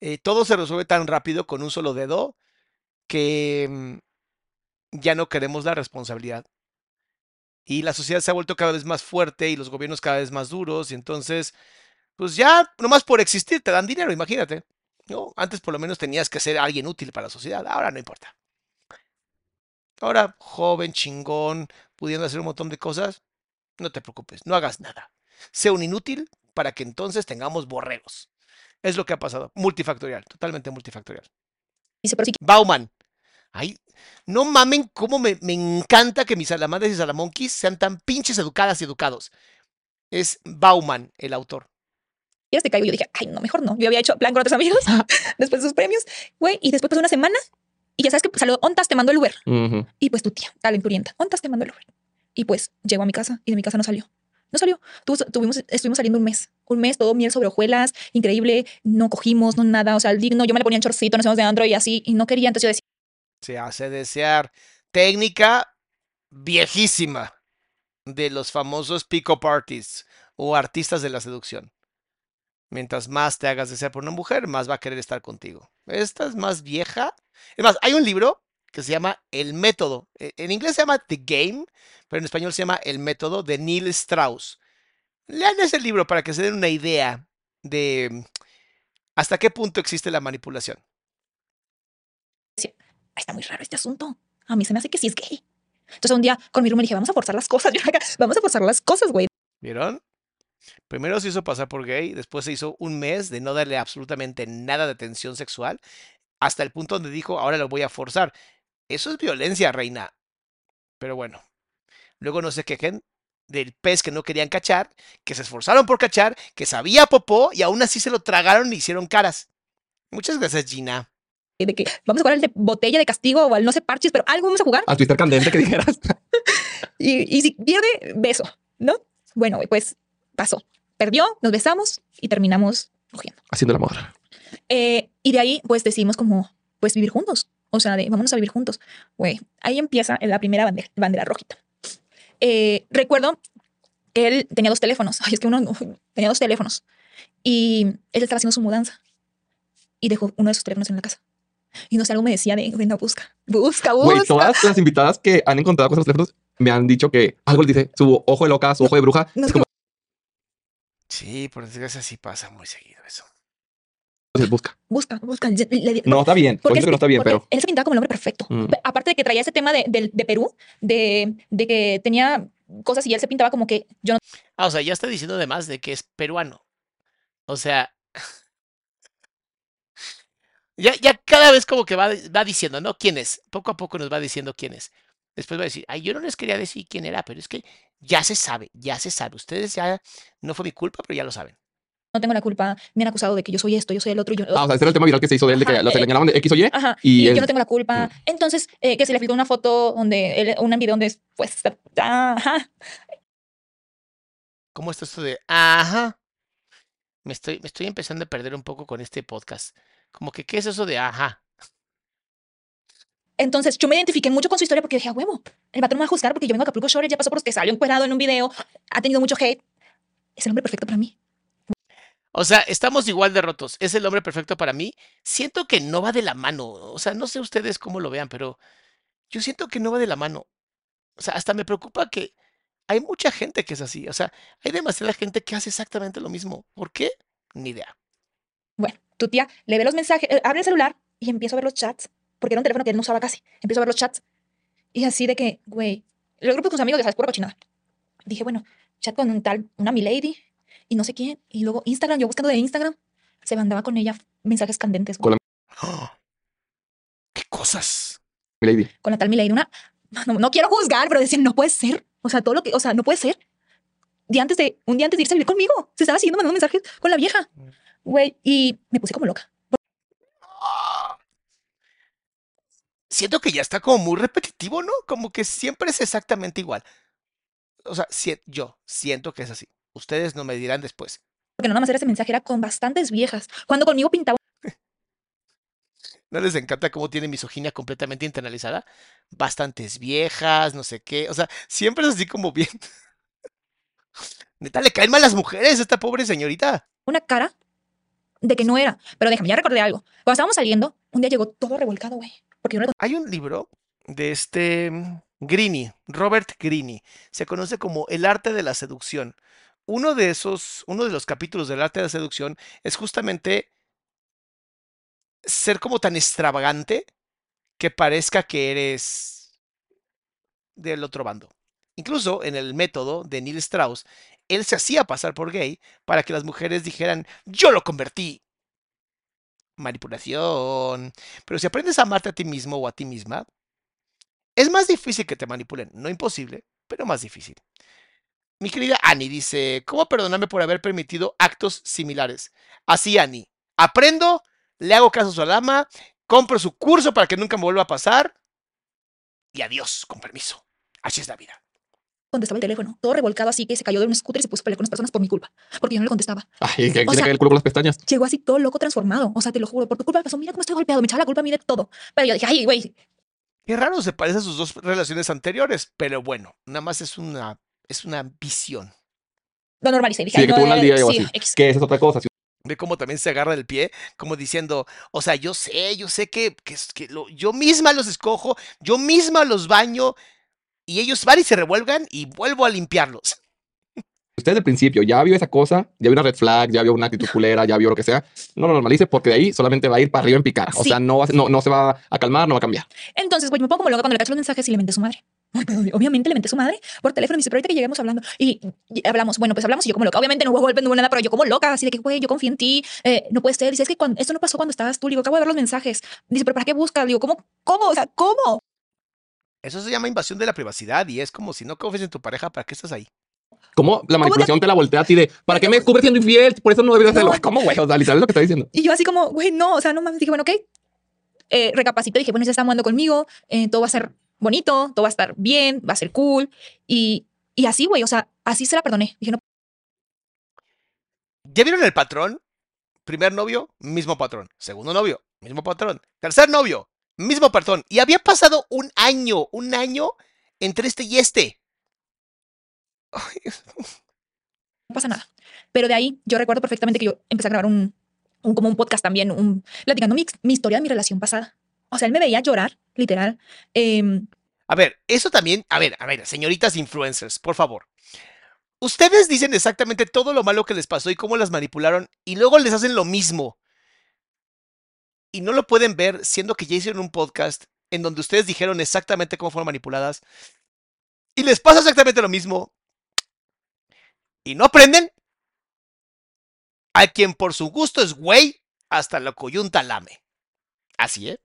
Eh, todo se resuelve tan rápido con un solo dedo que mm, ya no queremos la responsabilidad. Y la sociedad se ha vuelto cada vez más fuerte y los gobiernos cada vez más duros. Y entonces, pues ya, nomás por existir, te dan dinero, imagínate. ¿no? Antes por lo menos tenías que ser alguien útil para la sociedad. Ahora no importa. Ahora, joven, chingón, pudiendo hacer un montón de cosas, no te preocupes, no hagas nada. Sé un inútil para que entonces tengamos borregos. Es lo que ha pasado. Multifactorial, totalmente multifactorial. Bauman. Ay, no mamen cómo me, me encanta que mis salamadres y salamonquis sean tan pinches educadas y educados. Es Bauman el autor. quieres te caigo. Yo dije, ay, no, mejor no. Yo había hecho plan con otros amigos después de sus premios, güey. Y después pasó una semana y ya sabes que salió, Ontas te mandó el Uber. Y pues tu tía, talenturienta, Ontas te mandó el Uber. Y pues llegó a mi casa y de mi casa no salió. No salió. Tu- Tuvimos, estuvimos saliendo un mes. Un mes, todo miel sobre hojuelas, increíble. No cogimos, no nada. O sea, el digno, yo me le ponía en chorcito, nos íbamos de andro y así. Y no quería. Entonces yo decía, Se hace desear. Técnica viejísima de los famosos pick-up artists o artistas de la seducción. Mientras más te hagas desear por una mujer, más va a querer estar contigo. Esta es más vieja. Es más, hay un libro que se llama El Método. E- En inglés se llama The Game, pero en español se llama El Método de Neil Strauss. Lean ese libro para que se den una idea de mm, hasta qué punto existe la manipulación. "Ay, está muy raro este asunto. A mí se me hace que sí es gay. Entonces un día con mi roomie le dije, vamos a forzar las cosas. Vamos a forzar las cosas, güey. ¿Vieron? Primero se hizo pasar por gay, después se hizo un mes de no darle absolutamente nada de atención sexual, hasta el punto donde dijo, ahora lo voy a forzar. Eso es violencia, reina. Pero bueno, luego no se quejen del pez que no querían cachar, que se esforzaron por cachar, que sabía popó y aún así se lo tragaron y hicieron caras. Muchas gracias, Gina. De que vamos a jugar al de botella de castigo o al no sé parches, pero algo vamos a jugar. Al Twitter candente que dijeras. Y, y si pierde, beso, ¿no? Bueno, pues pasó. Perdió, nos besamos y terminamos cogiendo. Haciendo el amor. Eh, y de ahí, pues decidimos como, pues vivir juntos. O sea, de vámonos a vivir juntos. Güey, ahí empieza la primera bandera, bandera rojita. Eh, recuerdo que él tenía dos teléfonos. Ay, es que uno tenía dos teléfonos. Y él estaba haciendo su mudanza. Y dejó uno de sus teléfonos en la casa. Y no sé, algo me decía de, "Güey, no, busca, busca, busca. Güey, todas las invitadas que han encontrado cosas en los teléfonos me han dicho que algo les dice su ojo de loca, su ojo de bruja. No, es como, Sí, por desgracia sí pasa muy seguido eso. entonces busca. busca, busca. Le- le- No está bien. Porque él que no se- está bien, pero Él se pintaba como el hombre perfecto. Mm. Aparte de que traía ese tema de, del- de Perú, de, de que tenía cosas y él se pintaba como que yo no Ah, o sea, ya está diciendo además de que es peruano. O sea, ya, ya cada vez como que va, va diciendo, ¿no? ¿Quién es? Poco a poco nos va diciendo quién es. Después va a decir, ay, yo no les quería decir quién era, pero es que ya se sabe, ya se sabe. Ustedes ya, no fue mi culpa, pero ya lo saben. no tengo la culpa. Me han acusado de que yo soy esto, yo soy el otro. Yo, Ah, o sea, ese era el tema viral que se hizo de él, de que Ajá, lo eh, señalaban de X o Y. Ajá, y y, él- yo no tengo la culpa. Entonces, eh, que se le filtró una foto donde, él, un video donde, pues, está- ajá. ¿Cómo está esto de, ajá? Me estoy, me estoy empezando a perder un poco con este podcast. Como que, ¿qué es eso de ajá? Entonces, yo me identifiqué mucho con su historia porque dije, a huevo, el patrón me va a juzgar porque yo vengo a Acapulco Shore, ya pasó por que salió encuerado en un video, ha tenido mucho hate. Es el hombre perfecto para mí. O sea, estamos igual de rotos. Es el hombre perfecto para mí. Siento que no va de la mano. O sea, no sé ustedes cómo lo vean, pero yo siento que no va de la mano. O sea, hasta me preocupa que hay mucha gente que es así. O sea, hay demasiada gente que hace exactamente lo mismo. ¿Por qué? Ni idea. Bueno, tu tía le ve los mensajes, eh, abre el celular y empiezo a ver los chats, porque era un teléfono que él no usaba casi. Empiezo a ver los chats. Y así de que, güey, los grupos con sus amigos, ya sabes, pura cochinada. Dije, bueno, chat con un tal, una milady y no sé quién. Y luego Instagram, yo buscando de Instagram, se mandaba con ella mensajes candentes. Con ¡Oh! ¡Qué cosas! Mi lady. con la tal Milady, una, no, no quiero juzgar, pero decían, no puede ser. O sea, todo lo que, o sea, no puede ser. Día antes de, un día antes de irse a vivir conmigo, se estaba siguiendo mandando mensajes con la vieja. Güey, y me puse como loca. Siento que ya está como muy repetitivo, ¿no? Como que siempre es exactamente igual. O sea, si- yo siento que es así. Ustedes no me dirán después. Porque no nada más era ese mensaje, era con bastantes viejas. Cuando conmigo pintaba ¿No les encanta cómo tiene misoginia completamente internalizada? Bastantes viejas, no sé qué. O sea, siempre es así como bien. Neta, le caen mal las mujeres a esta pobre señorita. una cara de que no era. Pero déjame, ya recordé algo. Cuando estábamos saliendo, un día llegó todo revolcado, güey. Hay un libro de este mm, Greene, Robert Greene. Se conoce como El arte de la seducción. Uno de esos, uno de los capítulos del arte de la seducción es justamente ser como tan extravagante que parezca que eres del otro bando. Incluso en el método de Neil Strauss, él se hacía pasar por gay para que las mujeres dijeran, yo lo convertí. Manipulación. Pero si aprendes a amarte a ti mismo o a ti misma, es más difícil que te manipulen. No imposible, pero más difícil. Mi querida Annie dice, ¿cómo perdonarme por haber permitido actos similares? Así, Annie. Aprendo, le hago caso a su alama, compro su curso para que nunca me vuelva a pasar y adiós, con permiso. Así es la vida. Contestaba el teléfono. Todo revolcado así que se cayó de un scooter y se puso a pelear con las personas por mi culpa. Porque yo no le contestaba. Ay, que le sea- cae el culo por las pestañas. Llegó así todo loco transformado. O sea, te lo juro, por tu culpa pasó. Mira cómo estoy golpeado. Me echaba la culpa a mí de todo. Pero yo dije, ay, güey, Qué raro se parece a sus dos relaciones anteriores, pero bueno, nada más es una, es una visión. lo normalicé. Dije, Sí, ay, que no, tuvo un eh, día sí, así. Que esa es otra cosa. Ve cómo también se agarra del pie, como diciendo, o sea, yo sé, yo sé que, que, que lo- yo misma los escojo, yo misma los baño, y ellos van y se revuelvan y vuelvo a limpiarlos. usted desde el principio ya vio esa cosa, ya vio una red flag, ya vio una actitud culera, ya vio lo que sea, no lo normalice porque de ahí solamente va a ir para arriba en picar. O Sí. sea, no, no, no se va a calmar, no va a cambiar. Entonces, güey, me pongo como loca cuando le cacho los mensajes y le menté a su madre. Obviamente le menté a su madre por teléfono y me dice, pero ahorita que lleguemos hablando y, y hablamos, bueno, pues hablamos y yo como loca. Obviamente no hubo golpe, no hubo nada, pero yo como loca, así de que, güey, yo confío en ti, eh, no puede ser. Dice, es que cuando, esto no pasó cuando estabas tú. Le digo, acabo de ver los mensajes. Dice, pero ¿para qué buscas? Le digo, ¿cómo? ¿Cómo? O sea, ¿cómo? Eso se llama invasión de la privacidad y es como si no confías en tu pareja, ¿para qué estás ahí? Como la manipulación te la voltea a ti de, ¿para qué me descubres siendo infiel? Por eso no deberías hacerlo. No. ¿Cómo, güey? O sea, literal es lo que está diciendo. Y yo así como, güey, no, o sea, no mames. Dije, bueno, ok. Eh, recapacito, dije, bueno, ya está jugando conmigo, eh, todo va a ser bonito, todo va a estar bien, va a ser cool. Y, y así, güey, o sea, así se la perdoné. Dije, no, ¿Ya vieron el patrón? Primer novio, mismo patrón. Segundo novio, mismo patrón. Tercer novio, mismo patrón. Y había pasado un año, un año entre este y este. Ay, no pasa nada. Pero de ahí yo recuerdo perfectamente que yo empecé a grabar un, un como un podcast también, un, platicando mi, mi historia de mi relación pasada. O sea, él me veía llorar, literal. Em, A ver, eso también, a ver, a ver, señoritas influencers, por favor. Ustedes dicen exactamente todo lo malo que les pasó y cómo las manipularon y luego les hacen lo mismo. Y no lo pueden ver siendo que ya hicieron un podcast en donde ustedes dijeron exactamente cómo fueron manipuladas y les pasa exactamente lo mismo. Y no aprenden. A quien por su gusto es güey, hasta la coyunta lame. Así, ¿eh?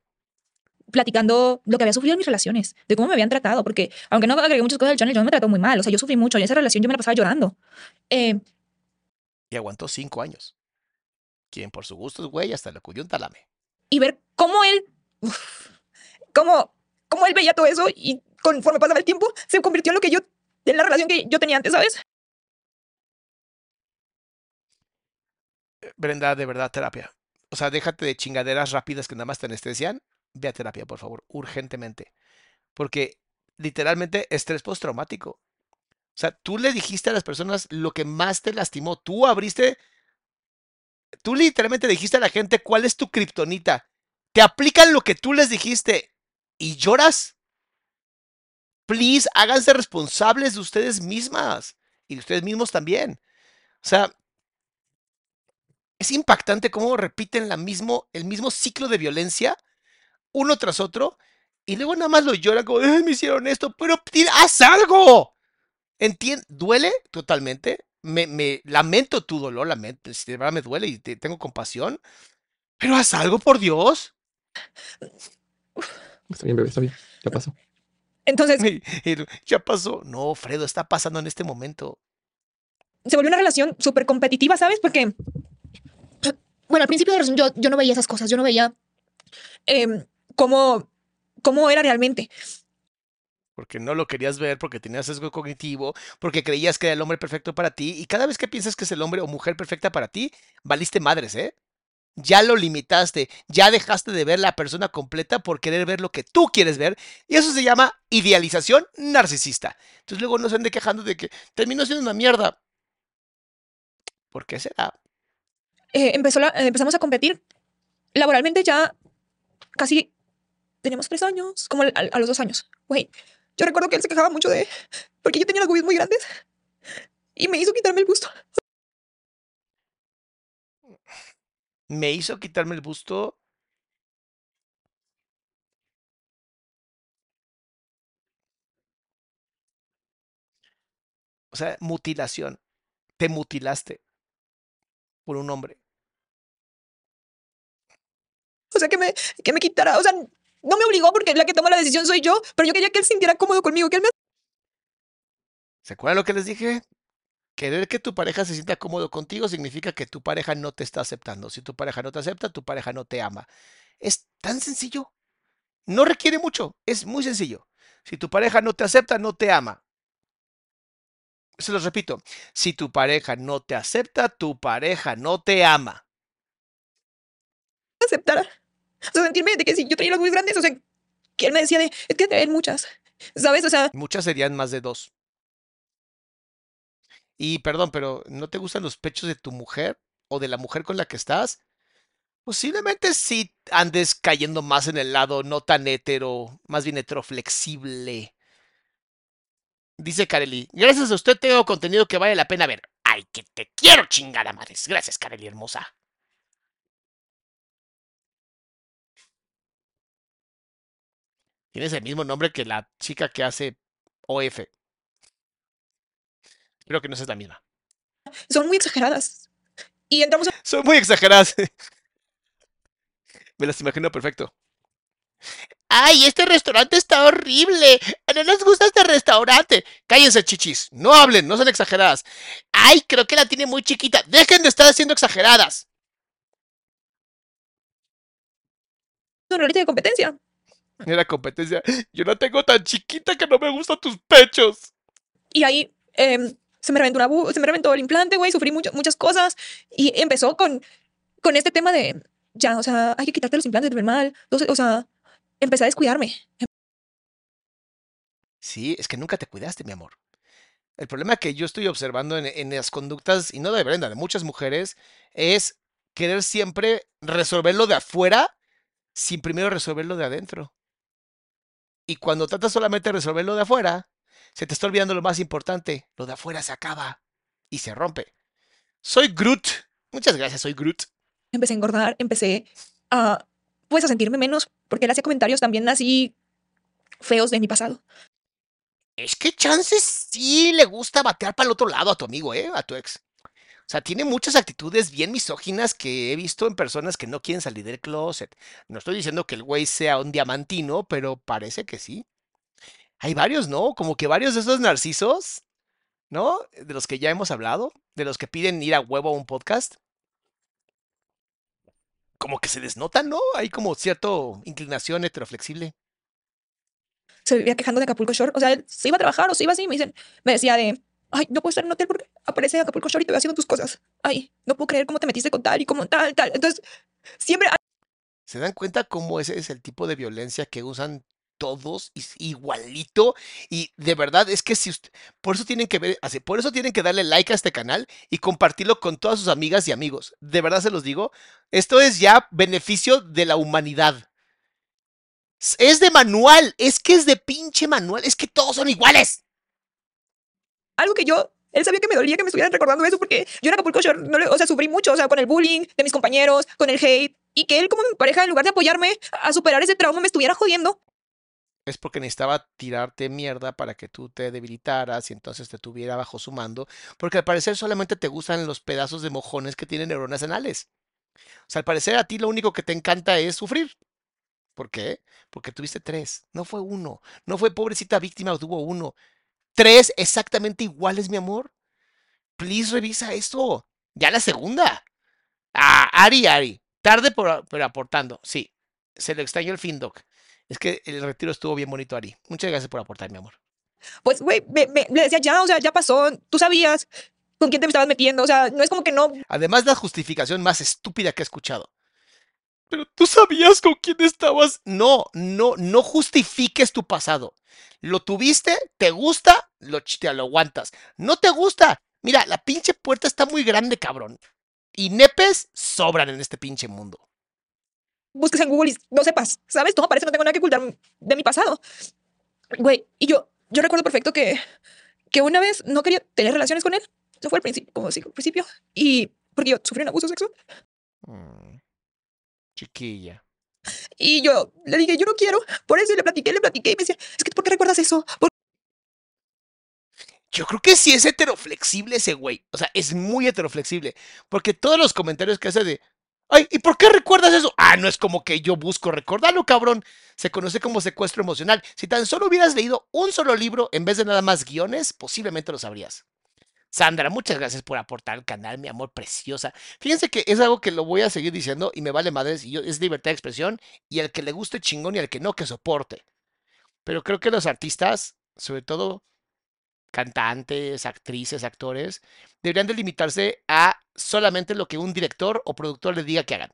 platicando lo que había sufrido en mis relaciones, de cómo me habían tratado, porque aunque no agregué muchas cosas al channel, yo me trató muy mal, o sea, yo sufrí mucho, y en esa relación yo me la pasaba llorando. Eh, Y aguantó cinco años. Quien por su gusto es güey, hasta la coyunta lame. Y ver cómo él, cómo, cómo él veía todo eso y conforme pasaba el tiempo se convirtió en lo que yo, en la relación que yo tenía antes, ¿sabes? Brenda, de verdad, terapia. O sea, déjate de chingaderas rápidas que nada más te anestesian. Ve a terapia, por favor, urgentemente. Porque literalmente estrés postraumático. O sea, tú le dijiste a las personas lo que más te lastimó. Tú abriste. Tú literalmente dijiste a la gente cuál es tu kriptonita. Te aplican lo que tú les dijiste y lloras. Please, háganse responsables de ustedes mismas y de ustedes mismos también. O sea, es impactante cómo repiten la mismo, el mismo ciclo de violencia uno tras otro y luego nada más lo lloran como, "Ay, me hicieron esto, pero haz algo. Entiende, duele totalmente. Me, me lamento tu dolor, lamento, si de verdad me duele y te- tengo compasión, pero haz algo por Dios. Está bien, bebé, está bien. Ya pasó. Entonces Y- y ya pasó. No, Fredo, está pasando en este momento. se volvió una relación súper competitiva, ¿sabes? Porque, bueno, al principio de la relación yo, yo no veía esas cosas, yo no veía em, cómo, cómo era realmente. Porque no lo querías ver, porque tenías sesgo cognitivo, porque creías que era el hombre perfecto para ti, y cada vez que piensas que es el hombre o mujer perfecta para ti, valiste madres, ¿eh? Ya lo limitaste, ya dejaste de ver la persona completa por querer ver lo que tú quieres ver, y eso se llama idealización narcisista. Entonces luego no se ande quejando de que terminó siendo una mierda. ¿Por qué será? Eh, empezó eh, empezamos a competir laboralmente ya casi teníamos tres años, como al- a, los dos años. Güey, yo recuerdo que él se quejaba mucho de porque yo tenía las boobies muy grandes y me hizo quitarme el busto. Me hizo quitarme el busto. O sea, mutilación. Te mutilaste por un hombre. O sea, que me, que me quitara. O sea, no me obligó porque la que toma la decisión soy yo, pero yo quería que él sintiera cómodo conmigo, que él me ¿Se acuerdan lo que les dije? Querer que tu pareja se sienta cómodo contigo significa que tu pareja no te está aceptando. Si tu pareja no te acepta, tu pareja no te ama. Es tan sencillo. No requiere mucho. Es muy sencillo. Si tu pareja no te acepta, no te ama. Se los repito. Si tu pareja no te acepta, tu pareja no te ama. aceptara. O sea, sentirme de que si yo traía las boobies grandes, o sea, que él me decía de, es que traen muchas. ¿Sabes? O sea, Muchas serían más de dos. Y perdón, pero ¿no te gustan los pechos de tu mujer o de la mujer con la que estás? Posiblemente sí andes cayendo más en el lado no tan hetero, más bien heteroflexible. Dice Kareli, gracias a usted tengo contenido que vale la pena ver. Ay, que te quiero chingada madres. Gracias, Kareli hermosa. Tienes el mismo nombre que la chica que hace OF. Creo que no es la misma. son muy exageradas. Y entramos a Son muy exageradas. Me las imagino perfecto. ¡Ay, este restaurante está horrible! No nos gusta este restaurante. Cállense, chichis. No hablen, no sean exageradas. ¡Ay, creo que la tiene muy chiquita! ¡Dejen de estar siendo exageradas! un reality de competencia. Era competencia. Yo la tengo tan chiquita que no me gustan tus pechos. Y ahí em, se me reventó una bu- se me reventó el implante, güey, sufrí mucho- muchas cosas y empezó con, con este tema de, ya, o sea, hay que quitarte los implantes, te ven mal. Entonces, o sea, empecé a descuidarme. Sí, es que nunca te cuidaste, mi amor. El problema que yo estoy observando en, en las conductas, y no de Brenda, de muchas mujeres, es querer siempre resolverlo de afuera sin primero resolverlo de adentro. Y cuando tratas solamente de resolverlo de afuera, se te está olvidando lo más importante. Lo de afuera se acaba y se rompe. Soy Groot. Muchas gracias, soy Groot. Empecé a engordar, empecé a, pues, a sentirme menos porque él hacía comentarios también así feos de mi pasado. Es que chances sí le gusta batear para el otro lado a tu amigo, ¿eh? A tu ex. O sea, tiene muchas actitudes bien misóginas que he visto en personas que no quieren salir del closet. No estoy diciendo que el güey sea un diamantino, pero parece que sí. Hay varios, ¿no? Como que varios de esos narcisos, ¿no? De los que ya hemos hablado, de los que piden ir a huevo a un podcast. Como que se les nota, ¿no? Hay como cierta inclinación heteroflexible. Se vivía quejando de Acapulco Shore. O sea, él se iba a trabajar o se iba así. Me, dicen, me decía de, ay, no puedo estar en un hotel porque aparece Acapulco Shore y te haciendo tus cosas. Ay, no puedo creer cómo te metiste con tal y como tal, tal. Entonces, siempre ¿Se dan cuenta cómo ese es el tipo de violencia que usan todos igualito? Y de verdad es que si usted, por eso tienen que ver, así, por eso tienen que darle like a este canal y compartirlo con todas sus amigas y amigos. De verdad se los digo, esto es ya beneficio de la humanidad. Es de manual, es que es de pinche manual, es que todos son iguales. Algo que yo, él sabía que me dolía que me estuvieran recordando eso porque yo en Acapulco Shore, no le- o sea, sufrí mucho, o sea, con el bullying de mis compañeros, con el hate, y que él como mi pareja, en lugar de apoyarme a superar ese trauma, me estuviera jodiendo. Es porque necesitaba tirarte mierda para que tú te debilitaras y entonces te tuviera bajo su mando, porque al parecer solamente te gustan los pedazos de mojones que tienen neuronas anales. O sea, al parecer a ti lo único que te encanta es sufrir. ¿Por qué? Porque tuviste tres, no fue uno, no fue pobrecita víctima, tuvo uno. Tres exactamente iguales, mi amor. Please revisa esto. Ya la segunda. Ah, Ari, Ari. Tarde por, pero aportando. Sí. Se le extrañó el fin, Doc. Es que el retiro estuvo bien bonito, Ari. Muchas gracias por aportar, mi amor. Pues, güey, le decía, ya, o sea, ya pasó, tú sabías con quién te estabas metiendo, o sea, no es como que no, Además, la justificación más estúpida que he escuchado. Pero tú sabías con quién estabas. No, no, no justifiques tu pasado. Lo tuviste, te gusta, lo, te lo aguantas. No te gusta. Mira, la pinche puerta está muy grande, cabrón. Y nepes sobran en este pinche mundo. busques en Google y no sepas, ¿sabes? Todo parece que no tengo nada que ocultar de mi pasado. Güey, y yo, yo recuerdo perfecto que, que una vez no quería tener relaciones con él. Eso fue al principio, como decir, al principio. Y porque yo sufrí un abuso sexual. Mm, chiquilla. Y yo le dije, yo no quiero. Por eso le platiqué, le platiqué. Y me decía, es que ¿por qué recuerdas eso? ¿Por Yo creo que sí es heteroflexible ese güey. O sea, es muy heteroflexible. Porque todos los comentarios que hace de, ay, ¿y por qué recuerdas eso? Ah, no es como que yo busco recordarlo, cabrón. Se conoce como secuestro emocional. Si tan solo hubieras leído un solo libro en vez de nada más guiones, posiblemente lo sabrías. Sandra, muchas gracias por aportar al canal, mi amor preciosa. Fíjense que es algo que lo voy a seguir diciendo y me vale madres y yo, es libertad de expresión y al que le guste chingón y al que no, que soporte. Pero creo que los artistas, sobre todo cantantes, actrices, actores, deberían de limitarse a solamente lo que un director o productor les diga que hagan.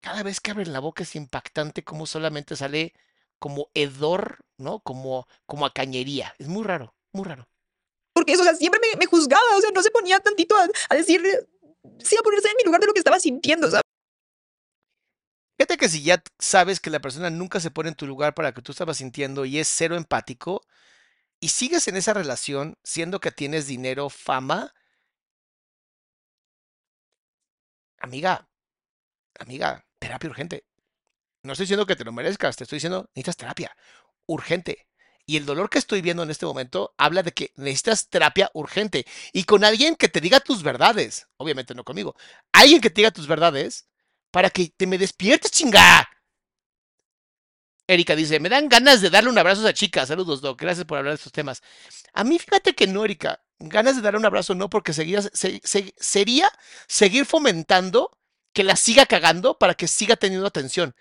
Cada vez que abren la boca es impactante como solamente sale como hedor, ¿no? Como, como a cañería. Es muy raro, muy raro. Porque eso? O sea, siempre me, juzgaba. O sea, no se ponía tantito a, a decir, sí, a ponerse en mi lugar de lo que estaba sintiendo, ¿sabes? Fíjate que si ya sabes que la persona nunca se pone en tu lugar para que tú estabas sintiendo y es cero empático, y sigues en esa relación siendo que tienes dinero, fama, amiga, amiga, terapia urgente. No estoy diciendo que te lo merezcas, te estoy diciendo, necesitas terapia urgente. Y el dolor que estoy viendo en este momento habla de que necesitas terapia urgente y con alguien que te diga tus verdades. Obviamente no conmigo. Alguien que te diga tus verdades para que te me despiertes, chingada. Erika dice, me dan ganas de darle un abrazo a esa chica. Saludos, Doc. Gracias por hablar de estos temas. A mí, fíjate que no, Erika. Ganas de darle un abrazo no, porque seguirías- se- se- sería seguir fomentando que la siga cagando para que siga teniendo atención.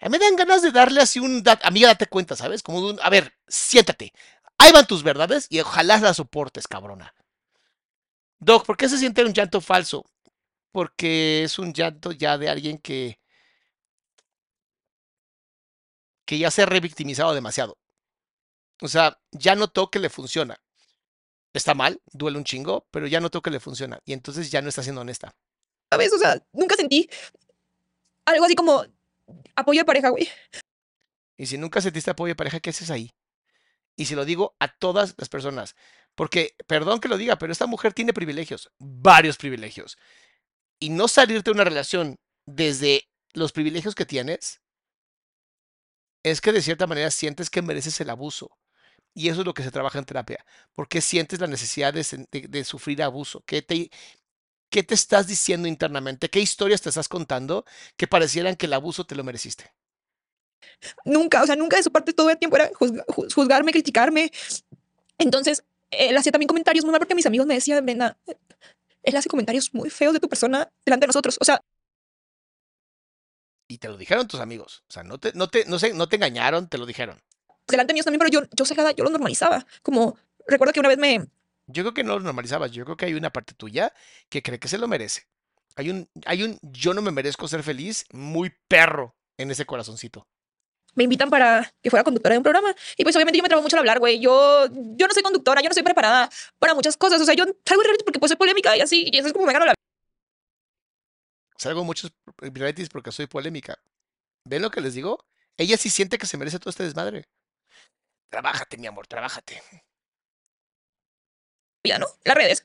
A mí me dan ganas de darle así un, da- amiga, date cuenta, ¿sabes? Como un, a ver, siéntate. Ahí van tus verdades y ojalá las soportes, cabrona. Doc, ¿por qué se siente un llanto falso? Porque es un llanto ya de alguien que que ya se ha revictimizado demasiado. O sea, ya notó que le funciona. Está mal, duele un chingo, pero ya notó que le funciona. Y entonces ya no está siendo honesta. ¿Sabes? O sea, nunca sentí algo así como apoyo de pareja, güey. Y si nunca sentiste apoyo de pareja, ¿qué haces ahí? Y se lo digo a todas las personas. Porque, perdón que lo diga, pero esta mujer tiene privilegios, varios privilegios. Y no salirte de una relación desde los privilegios que tienes, es que de cierta manera sientes que mereces el abuso. Y eso es lo que se trabaja en terapia. ¿Por qué sientes la necesidad de, sufrir abuso? ¿Qué te, ¿Qué te estás diciendo internamente? ¿Qué historias te estás contando que parecieran que el abuso te lo mereciste? Nunca, o sea, nunca de su parte todo el tiempo era juzga- ju- juzgarme, criticarme. Entonces, él hacía también comentarios muy mal porque mis amigos me decían, Brenda, él hace comentarios muy feos de tu persona delante de nosotros. O sea, Y te lo dijeron tus amigos. O sea, no te, no te, no sé, no te engañaron, te lo dijeron. delante mío también, pero yo, yo cegada, yo lo normalizaba. Como, recuerdo que una vez me, Yo creo que no lo normalizabas. Yo creo que hay una parte tuya que cree que se lo merece. Hay un, hay un yo no me merezco ser feliz muy perro en ese corazoncito. me invitan para que fuera conductora de un programa. Y pues obviamente yo me trabo mucho al hablar, güey. Yo, yo no soy conductora, yo no soy preparada para muchas cosas. O sea, yo salgo de reality porque pues soy polémica y así, y eso es como me gano la Salgo muchos realities porque soy polémica. ¿Ven lo que les digo? Ella sí siente que se merece todo este desmadre. Trabájate, mi amor, trabájate. Vida, ¿no? Las redes.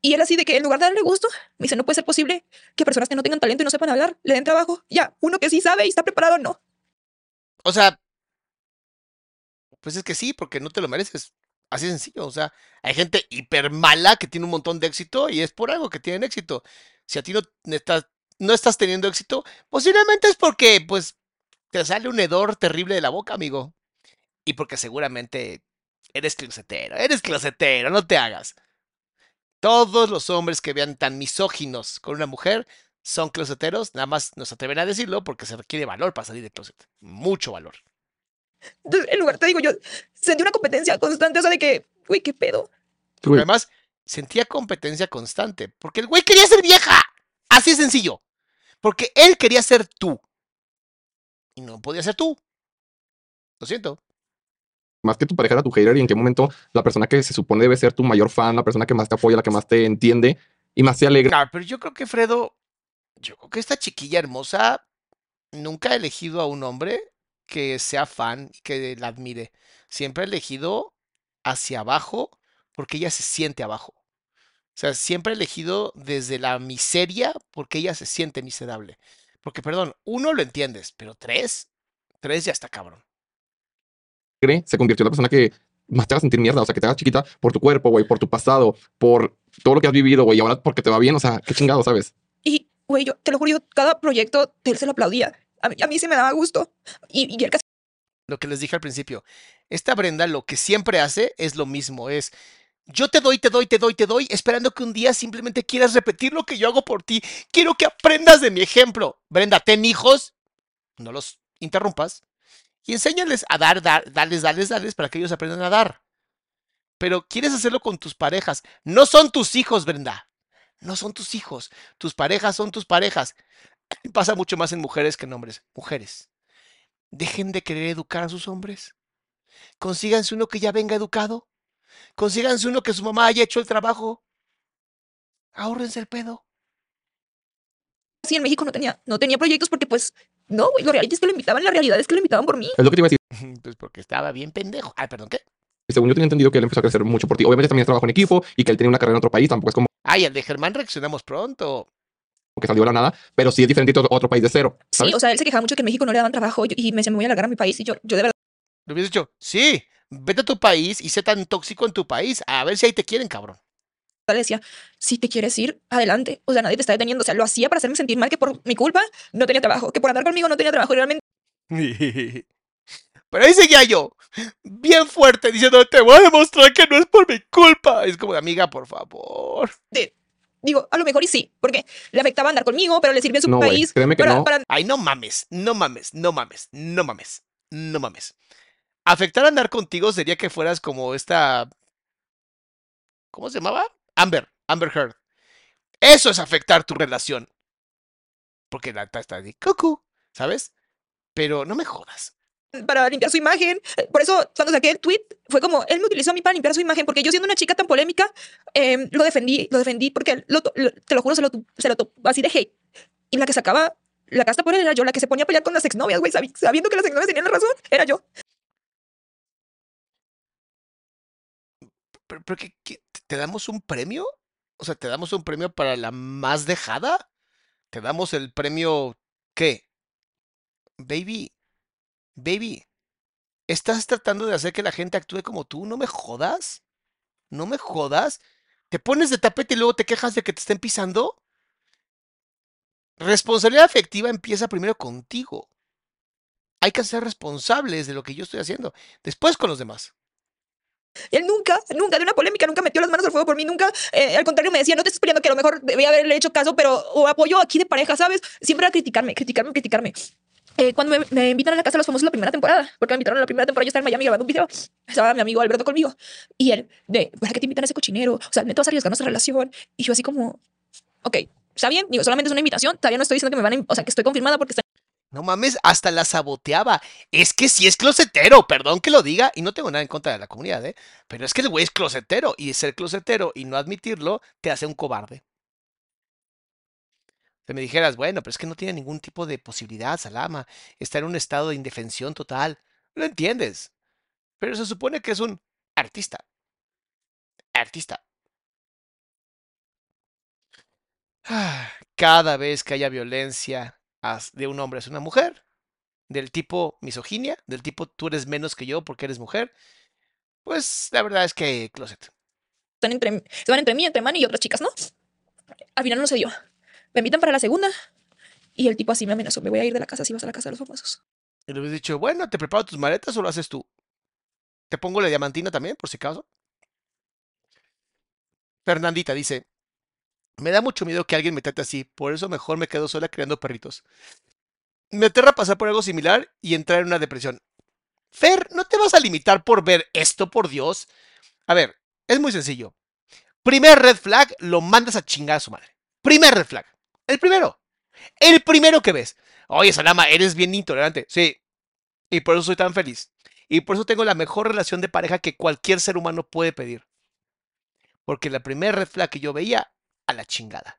Y él así de que en lugar de darle gusto, me dice, no puede ser posible que personas que no tengan talento y no sepan hablar le den trabajo. Ya, uno que sí sabe y está preparado, no. O sea, pues es que sí, porque no te lo mereces. Así sencillo. O sea, hay gente hiper mala que tiene un montón de éxito y es por algo que tienen éxito. Si a ti no estás, no estás teniendo éxito, posiblemente es porque, pues, te sale un hedor terrible de la boca, amigo. Y porque seguramente eres closetero, eres closetero, no te hagas. Todos los hombres que vean tan misóginos con una mujer son closeteros, nada más nos atreven a decirlo porque se requiere valor para salir de closet. Mucho valor. Entonces, en lugar, te digo, yo sentí una competencia constante, o sea, de que, güey, qué pedo. Porque Güey, además sentía competencia constante. Porque el güey quería ser vieja. Así de sencillo. Porque él quería ser tú. Y no podía ser tú. Lo siento. Más que tu pareja era tu hater y en qué momento la persona que se supone debe ser tu mayor fan, la persona que más te apoya, la que más te entiende y más te alegra. Claro, pero yo creo que Fredo, yo creo que esta chiquilla hermosa nunca ha elegido a un hombre que sea fan y que la admire. Siempre ha elegido hacia abajo porque ella se siente abajo. O sea, siempre ha elegido desde la miseria porque ella se siente miserable. Porque, perdón, uno lo entiendes, pero tres, tres ya está cabrón. Se convirtió en la persona que más te haga sentir mierda, o sea, que te haga chiquita por tu cuerpo, güey, por tu pasado, por todo lo que has vivido, güey, y ahora porque te va bien, o sea, qué chingado, ¿sabes? Y, güey, yo te lo juro, yo cada proyecto de él se lo aplaudía. A mí, a mí sí me daba gusto. Y, y él casi Lo que les dije al principio. Esta Brenda lo que siempre hace es lo mismo, es yo te doy, te doy, te doy, te doy, esperando que un día simplemente quieras repetir lo que yo hago por ti. Quiero que aprendas de mi ejemplo. Brenda, ten hijos, no los interrumpas y enséñales a dar, dar, darles, darles, darles para que ellos aprendan a dar. Pero quieres hacerlo con tus parejas. No son tus hijos, Brenda. No son tus hijos. Tus parejas son tus parejas. Pasa mucho más en mujeres que en hombres. Mujeres. Dejen de querer educar a sus hombres. Consíganse uno que ya venga educado. Consíganse uno que su mamá haya hecho el trabajo. Ahórrense el pedo. En México no tenía, no tenía proyectos porque, pues, no, güey, los realities que lo invitaban, la realidad es que lo invitaban por mí. Es lo que te iba a decir. Pues porque estaba bien pendejo. Ah, perdón, ¿qué? Según yo tenía entendido que él empezó a crecer mucho por ti. Obviamente también es trabajo en equipo y que él tenía una carrera en otro país, tampoco es como Ay, al de Germán reaccionamos pronto. que salió de la nada, pero sí es diferente a otro, país de cero, ¿sabes? Sí, o sea, él se quejaba mucho que en México no le daban trabajo y me decía, me voy a largar a mi país. Y yo, yo de verdad Le hubieras dicho, sí, vete a tu país y sé tan tóxico en tu país. A ver si ahí te quieren, cabrón. Le decía, si te quieres ir, adelante. O sea, nadie te está deteniendo. O sea, lo hacía para hacerme sentir mal que por mi culpa no tenía trabajo, que por andar conmigo no tenía trabajo. Realmente Pero ahí seguía yo, bien fuerte, diciendo, te voy a demostrar que no es por mi culpa. Es como, amiga, por favor. digo, a lo mejor y sí, porque le afectaba andar conmigo, pero le sirvió en su No, país. créeme que para, no. para Ay, no mames, no mames, no mames, no mames, no mames. Afectar andar contigo sería que fueras como esta. ¿Cómo se llamaba? Amber, Amber Heard. Eso es afectar tu relación. Porque la está de cucu, ¿sabes? Pero no me jodas. para limpiar su imagen. Eh, Por eso, cuando saqué el tweet, fue como, él me utilizó a mí para limpiar su imagen, porque yo siendo una chica tan polémica, em, lo defendí, lo defendí, porque lo lo- te lo juro, se lo, se lo así de hate. Y la que sacaba la casta por él era yo, la que se ponía a pelear con las exnovias, güey, sabi- sabiendo que las exnovias tenían la razón, era yo. ¿Pero, pero qué- qué- te damos un premio? O sea, ¿te damos un premio para la más dejada? ¿Te damos el premio qué? Baby, baby, ¿estás tratando de hacer que la gente actúe como tú? No me jodas. No me jodas. ¿Te pones de tapete y luego te quejas de que te estén pisando? Responsabilidad afectiva empieza primero contigo. Hay que ser responsables de lo que yo estoy haciendo. Después con los demás. Él nunca, nunca de una polémica, nunca metió las manos al fuego por mí, nunca, eh, al contrario, me decía, no te estés peleando, que a lo mejor debía haberle hecho caso, pero, o apoyo aquí de pareja, ¿sabes? Siempre era criticarme, criticarme, criticarme. Eh, cuando me, me invitan a la casa de los famosos la primera temporada, porque me invitaron a la primera temporada, yo estaba en Miami grabando un video, estaba mi amigo Alberto conmigo, y él, de, ¿para qué te invitan a ese cochinero? O sea, neto vas a arriesgar nuestra relación. Y yo así como, ok, está bien, digo, solamente es una invitación, todavía no estoy diciendo que me van a, o sea, que estoy confirmada porque está No mames, hasta la saboteaba. Es que sí es closetero, perdón que lo diga, y no tengo nada en contra de la comunidad, ¿eh? Pero es que el güey es closetero, y ser closetero y no admitirlo te hace un cobarde. Si me dijeras, bueno, pero es que no tiene ningún tipo de posibilidad, Salama, está en un estado de indefensión total. Lo entiendes. Pero se supone que es un artista. Artista. Ah, Cada vez que haya violencia de un hombre hacia una mujer, del tipo misoginia, del tipo tú eres menos que yo porque eres mujer, pues la verdad es que closet. están entre, se van entre mí, entre Manny y otras chicas, ¿no? Al final no se dio. Me invitan para la segunda y el tipo así me amenazó, me voy a ir de la casa si vas a la casa de los famosos. Y le hubieras dicho, bueno, ¿te preparo tus maletas o lo haces tú? ¿Te pongo la diamantina también, por si acaso? Fernandita dice, me da mucho miedo que alguien me trate así, por eso mejor me quedo sola criando perritos. Me aterra pasar por algo similar y entrar en una depresión. Fer, no te vas a limitar por ver esto, por Dios. A ver, es muy sencillo. Primer red flag, lo mandas a chingar a su madre. Primer red flag. El primero. El primero que ves. Oye, Salama, eres bien intolerante. Sí. Y por eso soy tan feliz. Y por eso tengo la mejor relación de pareja que cualquier ser humano puede pedir. Porque la primera red flag que yo veía, a la chingada.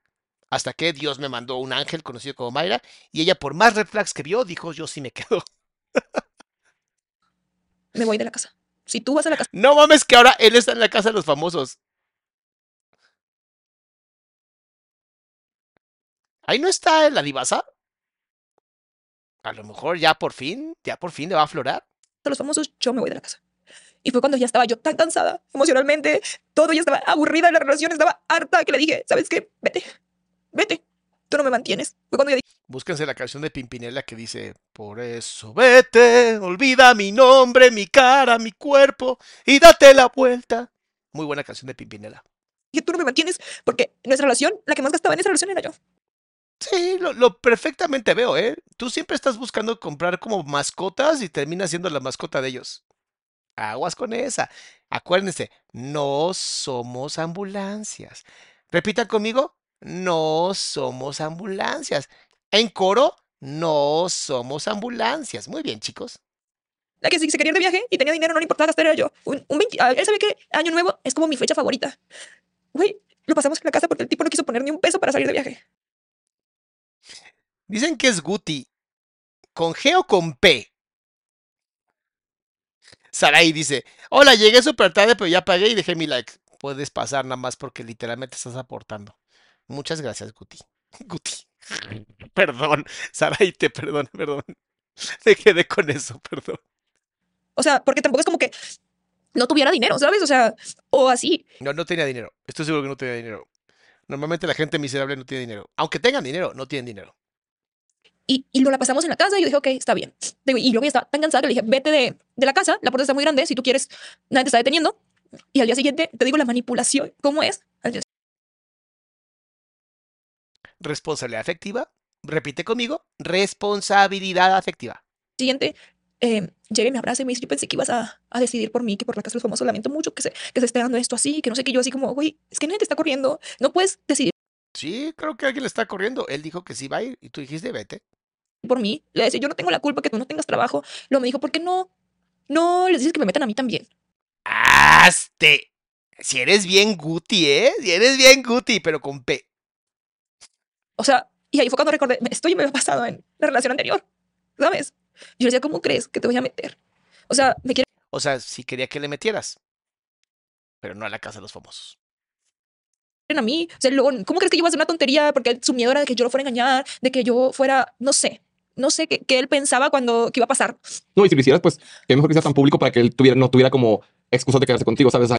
Hasta que Dios me mandó un ángel conocido como Mayra. Y ella, por más red flags que vio, dijo, yo sí me quedo. Me voy de la casa. Si tú vas a la casa No mames que ahora él está en la casa de los famosos. Ahí no está la divasa. A lo mejor ya por fin, ya por fin le va a aflorar. de los famosos, yo me voy de la casa. Y fue cuando ya estaba yo tan cansada emocionalmente, todo ya estaba aburrida de la relación, estaba harta que le dije, ¿sabes qué? Vete, vete, tú no me mantienes. Fue cuando ya dije, Búsquense la canción de Pimpinela que dice, por eso vete, olvida mi nombre, mi cara, mi cuerpo y date la vuelta. Muy buena canción de Pimpinela. tú no me mantienes porque nuestra relación, la que más gastaba en esa relación era yo. Sí, lo, lo perfectamente veo, ¿eh? Tú siempre estás buscando comprar como mascotas y terminas siendo la mascota de ellos. Aguas con esa. Acuérdense, no somos ambulancias. Repitan conmigo, no somos ambulancias. En coro, no somos ambulancias. Muy bien, chicos. La que si se quería ir de viaje y tenía dinero, no le importaba gastar, era yo. Un, un 20 él sabía que Año Nuevo es como mi fecha favorita. Güey, lo pasamos en la casa porque el tipo no quiso poner ni un peso para salir de viaje. Dicen que es Guti. ¿Con G o con P? Sarai dice, hola, llegué súper tarde, pero ya pagué y dejé mi like. Puedes pasar nada más porque literalmente estás aportando. Muchas gracias, Guti. Guti. Perdón, Sarai, te perdón, perdón. Me quedé con eso, perdón. O sea, porque tampoco es como que no tuviera dinero, ¿sabes? O sea, o así. No, no tenía dinero. Estoy seguro que no tenía dinero. Normalmente la gente miserable no tiene dinero. Aunque tengan dinero, no tienen dinero. Y, y lo la pasamos en la casa y yo dije, ok, está bien. Digo, y yo ya estaba tan cansada que le dije, vete de, de la casa, la puerta está muy grande, si tú quieres, nadie te está deteniendo. Y al día siguiente, te digo la manipulación, ¿cómo es? Responsabilidad afectiva. Repite conmigo. Responsabilidad afectiva. siguiente, eh, llega y me abraza y me dice, yo pensé que ibas a, a decidir por mí, que por la casa de los famosos, lamento mucho que se, que se esté dando esto así, que no sé qué, yo así como, güey, es que nadie te está corriendo, no puedes decidir Sí, creo que alguien le está corriendo. Él dijo que sí va a ir y tú dijiste vete. por mí. Le decía, yo no tengo la culpa que tú no tengas trabajo. Luego me dijo, ¿por qué no? No les dices que me metan a mí también. ¡Aste! Si eres bien Guti, ¿eh? Si eres bien Guti, pero con P. O sea, y ahí fue cuando recordé, esto ya me había pasado en la relación anterior, ¿sabes? Yo le decía, ¿cómo crees que te voy a meter? O sea, me quieren O sea, sí quería que le metieras. Pero no a la casa de los famosos. A mí. O sea, luego, ¿cómo crees que yo iba a hacer una tontería? Porque su miedo era de que yo lo fuera a engañar, de que yo fuera, no sé, no sé qué, qué él pensaba cuando, que iba a pasar. No, y si lo hicieras, pues, que mejor que sea tan público para que él tuviera, no tuviera como excusa de quedarse contigo, ¿sabes?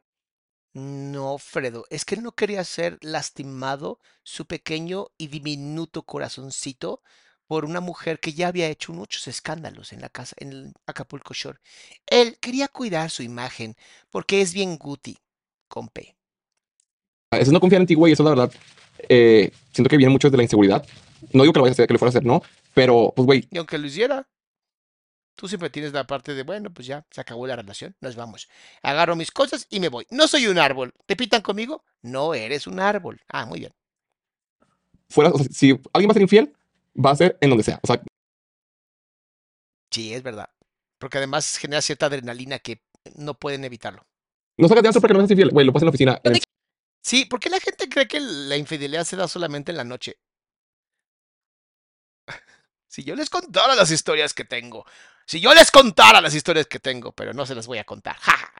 No, Fredo, es que él no quería ser lastimado su pequeño y diminuto corazoncito por una mujer que ya había hecho muchos escándalos en la casa, en el Acapulco Shore. Él quería cuidar su imagen porque es bien Guti, con P. Eso es no confiar en ti, güey. Eso la verdad. eh, siento que viene mucho de la inseguridad. No digo que lo vayas a hacer, que lo fueras a hacer, no. Pero, pues, güey, Y aunque lo hiciera, tú siempre tienes la parte de, bueno, pues ya, se acabó la relación, nos vamos. Agarro mis cosas y me voy. No soy un árbol. ¿Te pitan conmigo? No eres un árbol. Ah, muy bien. fuera, o sea, si alguien va a ser infiel, va a ser en donde sea. O sea, Sí, es verdad. Porque además genera cierta adrenalina que no pueden evitarlo. no sacas de answer para que no seas infiel. Güey, lo pasas en la oficina. en el- Sí, ¿por qué la gente cree que la infidelidad se da solamente en la noche? Si yo les contara las historias que tengo. Si yo les contara las historias que tengo, pero no se las voy a contar. ¡Ja, ja!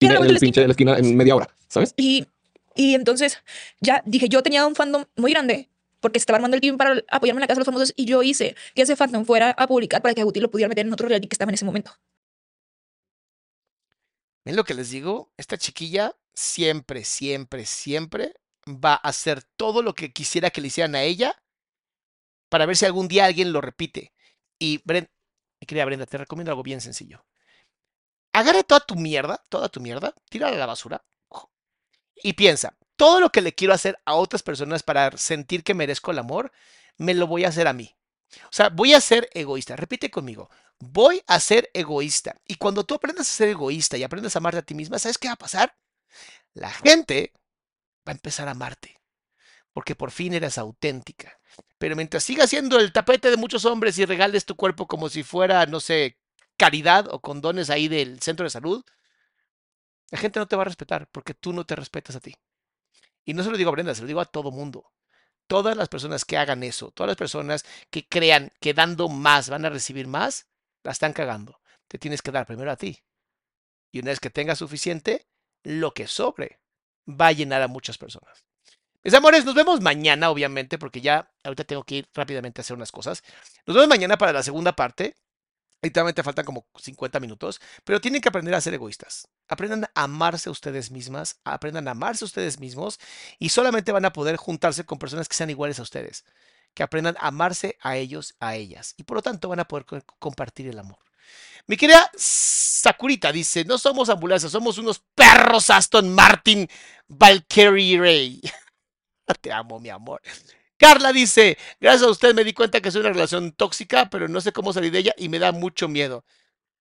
en el la pinche de la esquina en media hora, ¿sabes? Y, y entonces ya dije, yo tenía un fandom muy grande porque se estaba armando el team para apoyarme en la casa de los famosos y yo hice que ese fandom fuera a publicar para que Agustín lo pudiera meter en otro reality que estaba en ese momento. ¿Ven lo que les digo? Esta chiquilla siempre, siempre, siempre va a hacer todo lo que quisiera que le hicieran a ella para ver si algún día alguien lo repite. Y Brenda, querida Brenda, te recomiendo algo bien sencillo. Agarra toda tu mierda, toda tu mierda, tírala a la basura y piensa, todo lo que le quiero hacer a otras personas para sentir que merezco el amor, me lo voy a hacer a mí. O sea, voy a ser egoísta. Repite conmigo. Voy a ser egoísta. Y cuando tú aprendas a ser egoísta y aprendas a amarte a ti misma, ¿sabes qué va a pasar? La gente va a empezar a amarte. Porque por fin eres auténtica. Pero mientras sigas siendo el tapete de muchos hombres y regales tu cuerpo como si fuera, no sé, caridad o condones ahí del centro de salud, la gente no te va a respetar porque tú no te respetas a ti. Y no se lo digo a Brenda, se lo digo a todo mundo. Todas las personas que hagan eso, todas las personas que crean que dando más van a recibir más, la están cagando. Te tienes que dar primero a ti. Y una vez que tengas suficiente, lo que sobre va a llenar a muchas personas. Mis amores, nos vemos mañana, obviamente, porque ya ahorita tengo que ir rápidamente a hacer unas cosas. Nos vemos mañana para la segunda parte. Literalmente faltan como 50 minutos, pero tienen que aprender a ser egoístas. Aprendan a amarse a ustedes mismas, aprendan a amarse a ustedes mismos y solamente van a poder juntarse con personas que sean iguales a ustedes, que aprendan a amarse a ellos, a ellas y por lo tanto van a poder co- compartir el amor. Mi querida Sakurita dice, no somos ambulancias, somos unos perros Aston Martin Valkyrie Ray. Te amo, mi amor. Carla dice, gracias a usted me di cuenta que es una relación tóxica, pero no sé cómo salir de ella y me da mucho miedo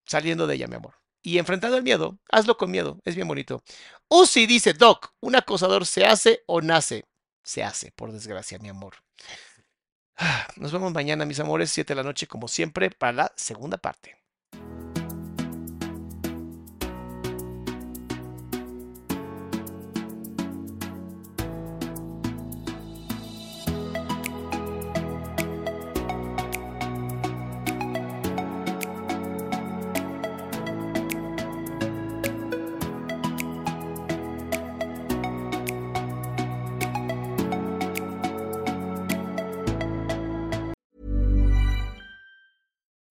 saliendo de ella, mi amor. Y enfrentando el miedo, hazlo con miedo, es bien bonito. Uzi dice, Doc, ¿un acosador se hace o nace? Se hace, por desgracia, mi amor. Nos vemos mañana, mis amores, 7 de la noche, como siempre, para la segunda parte.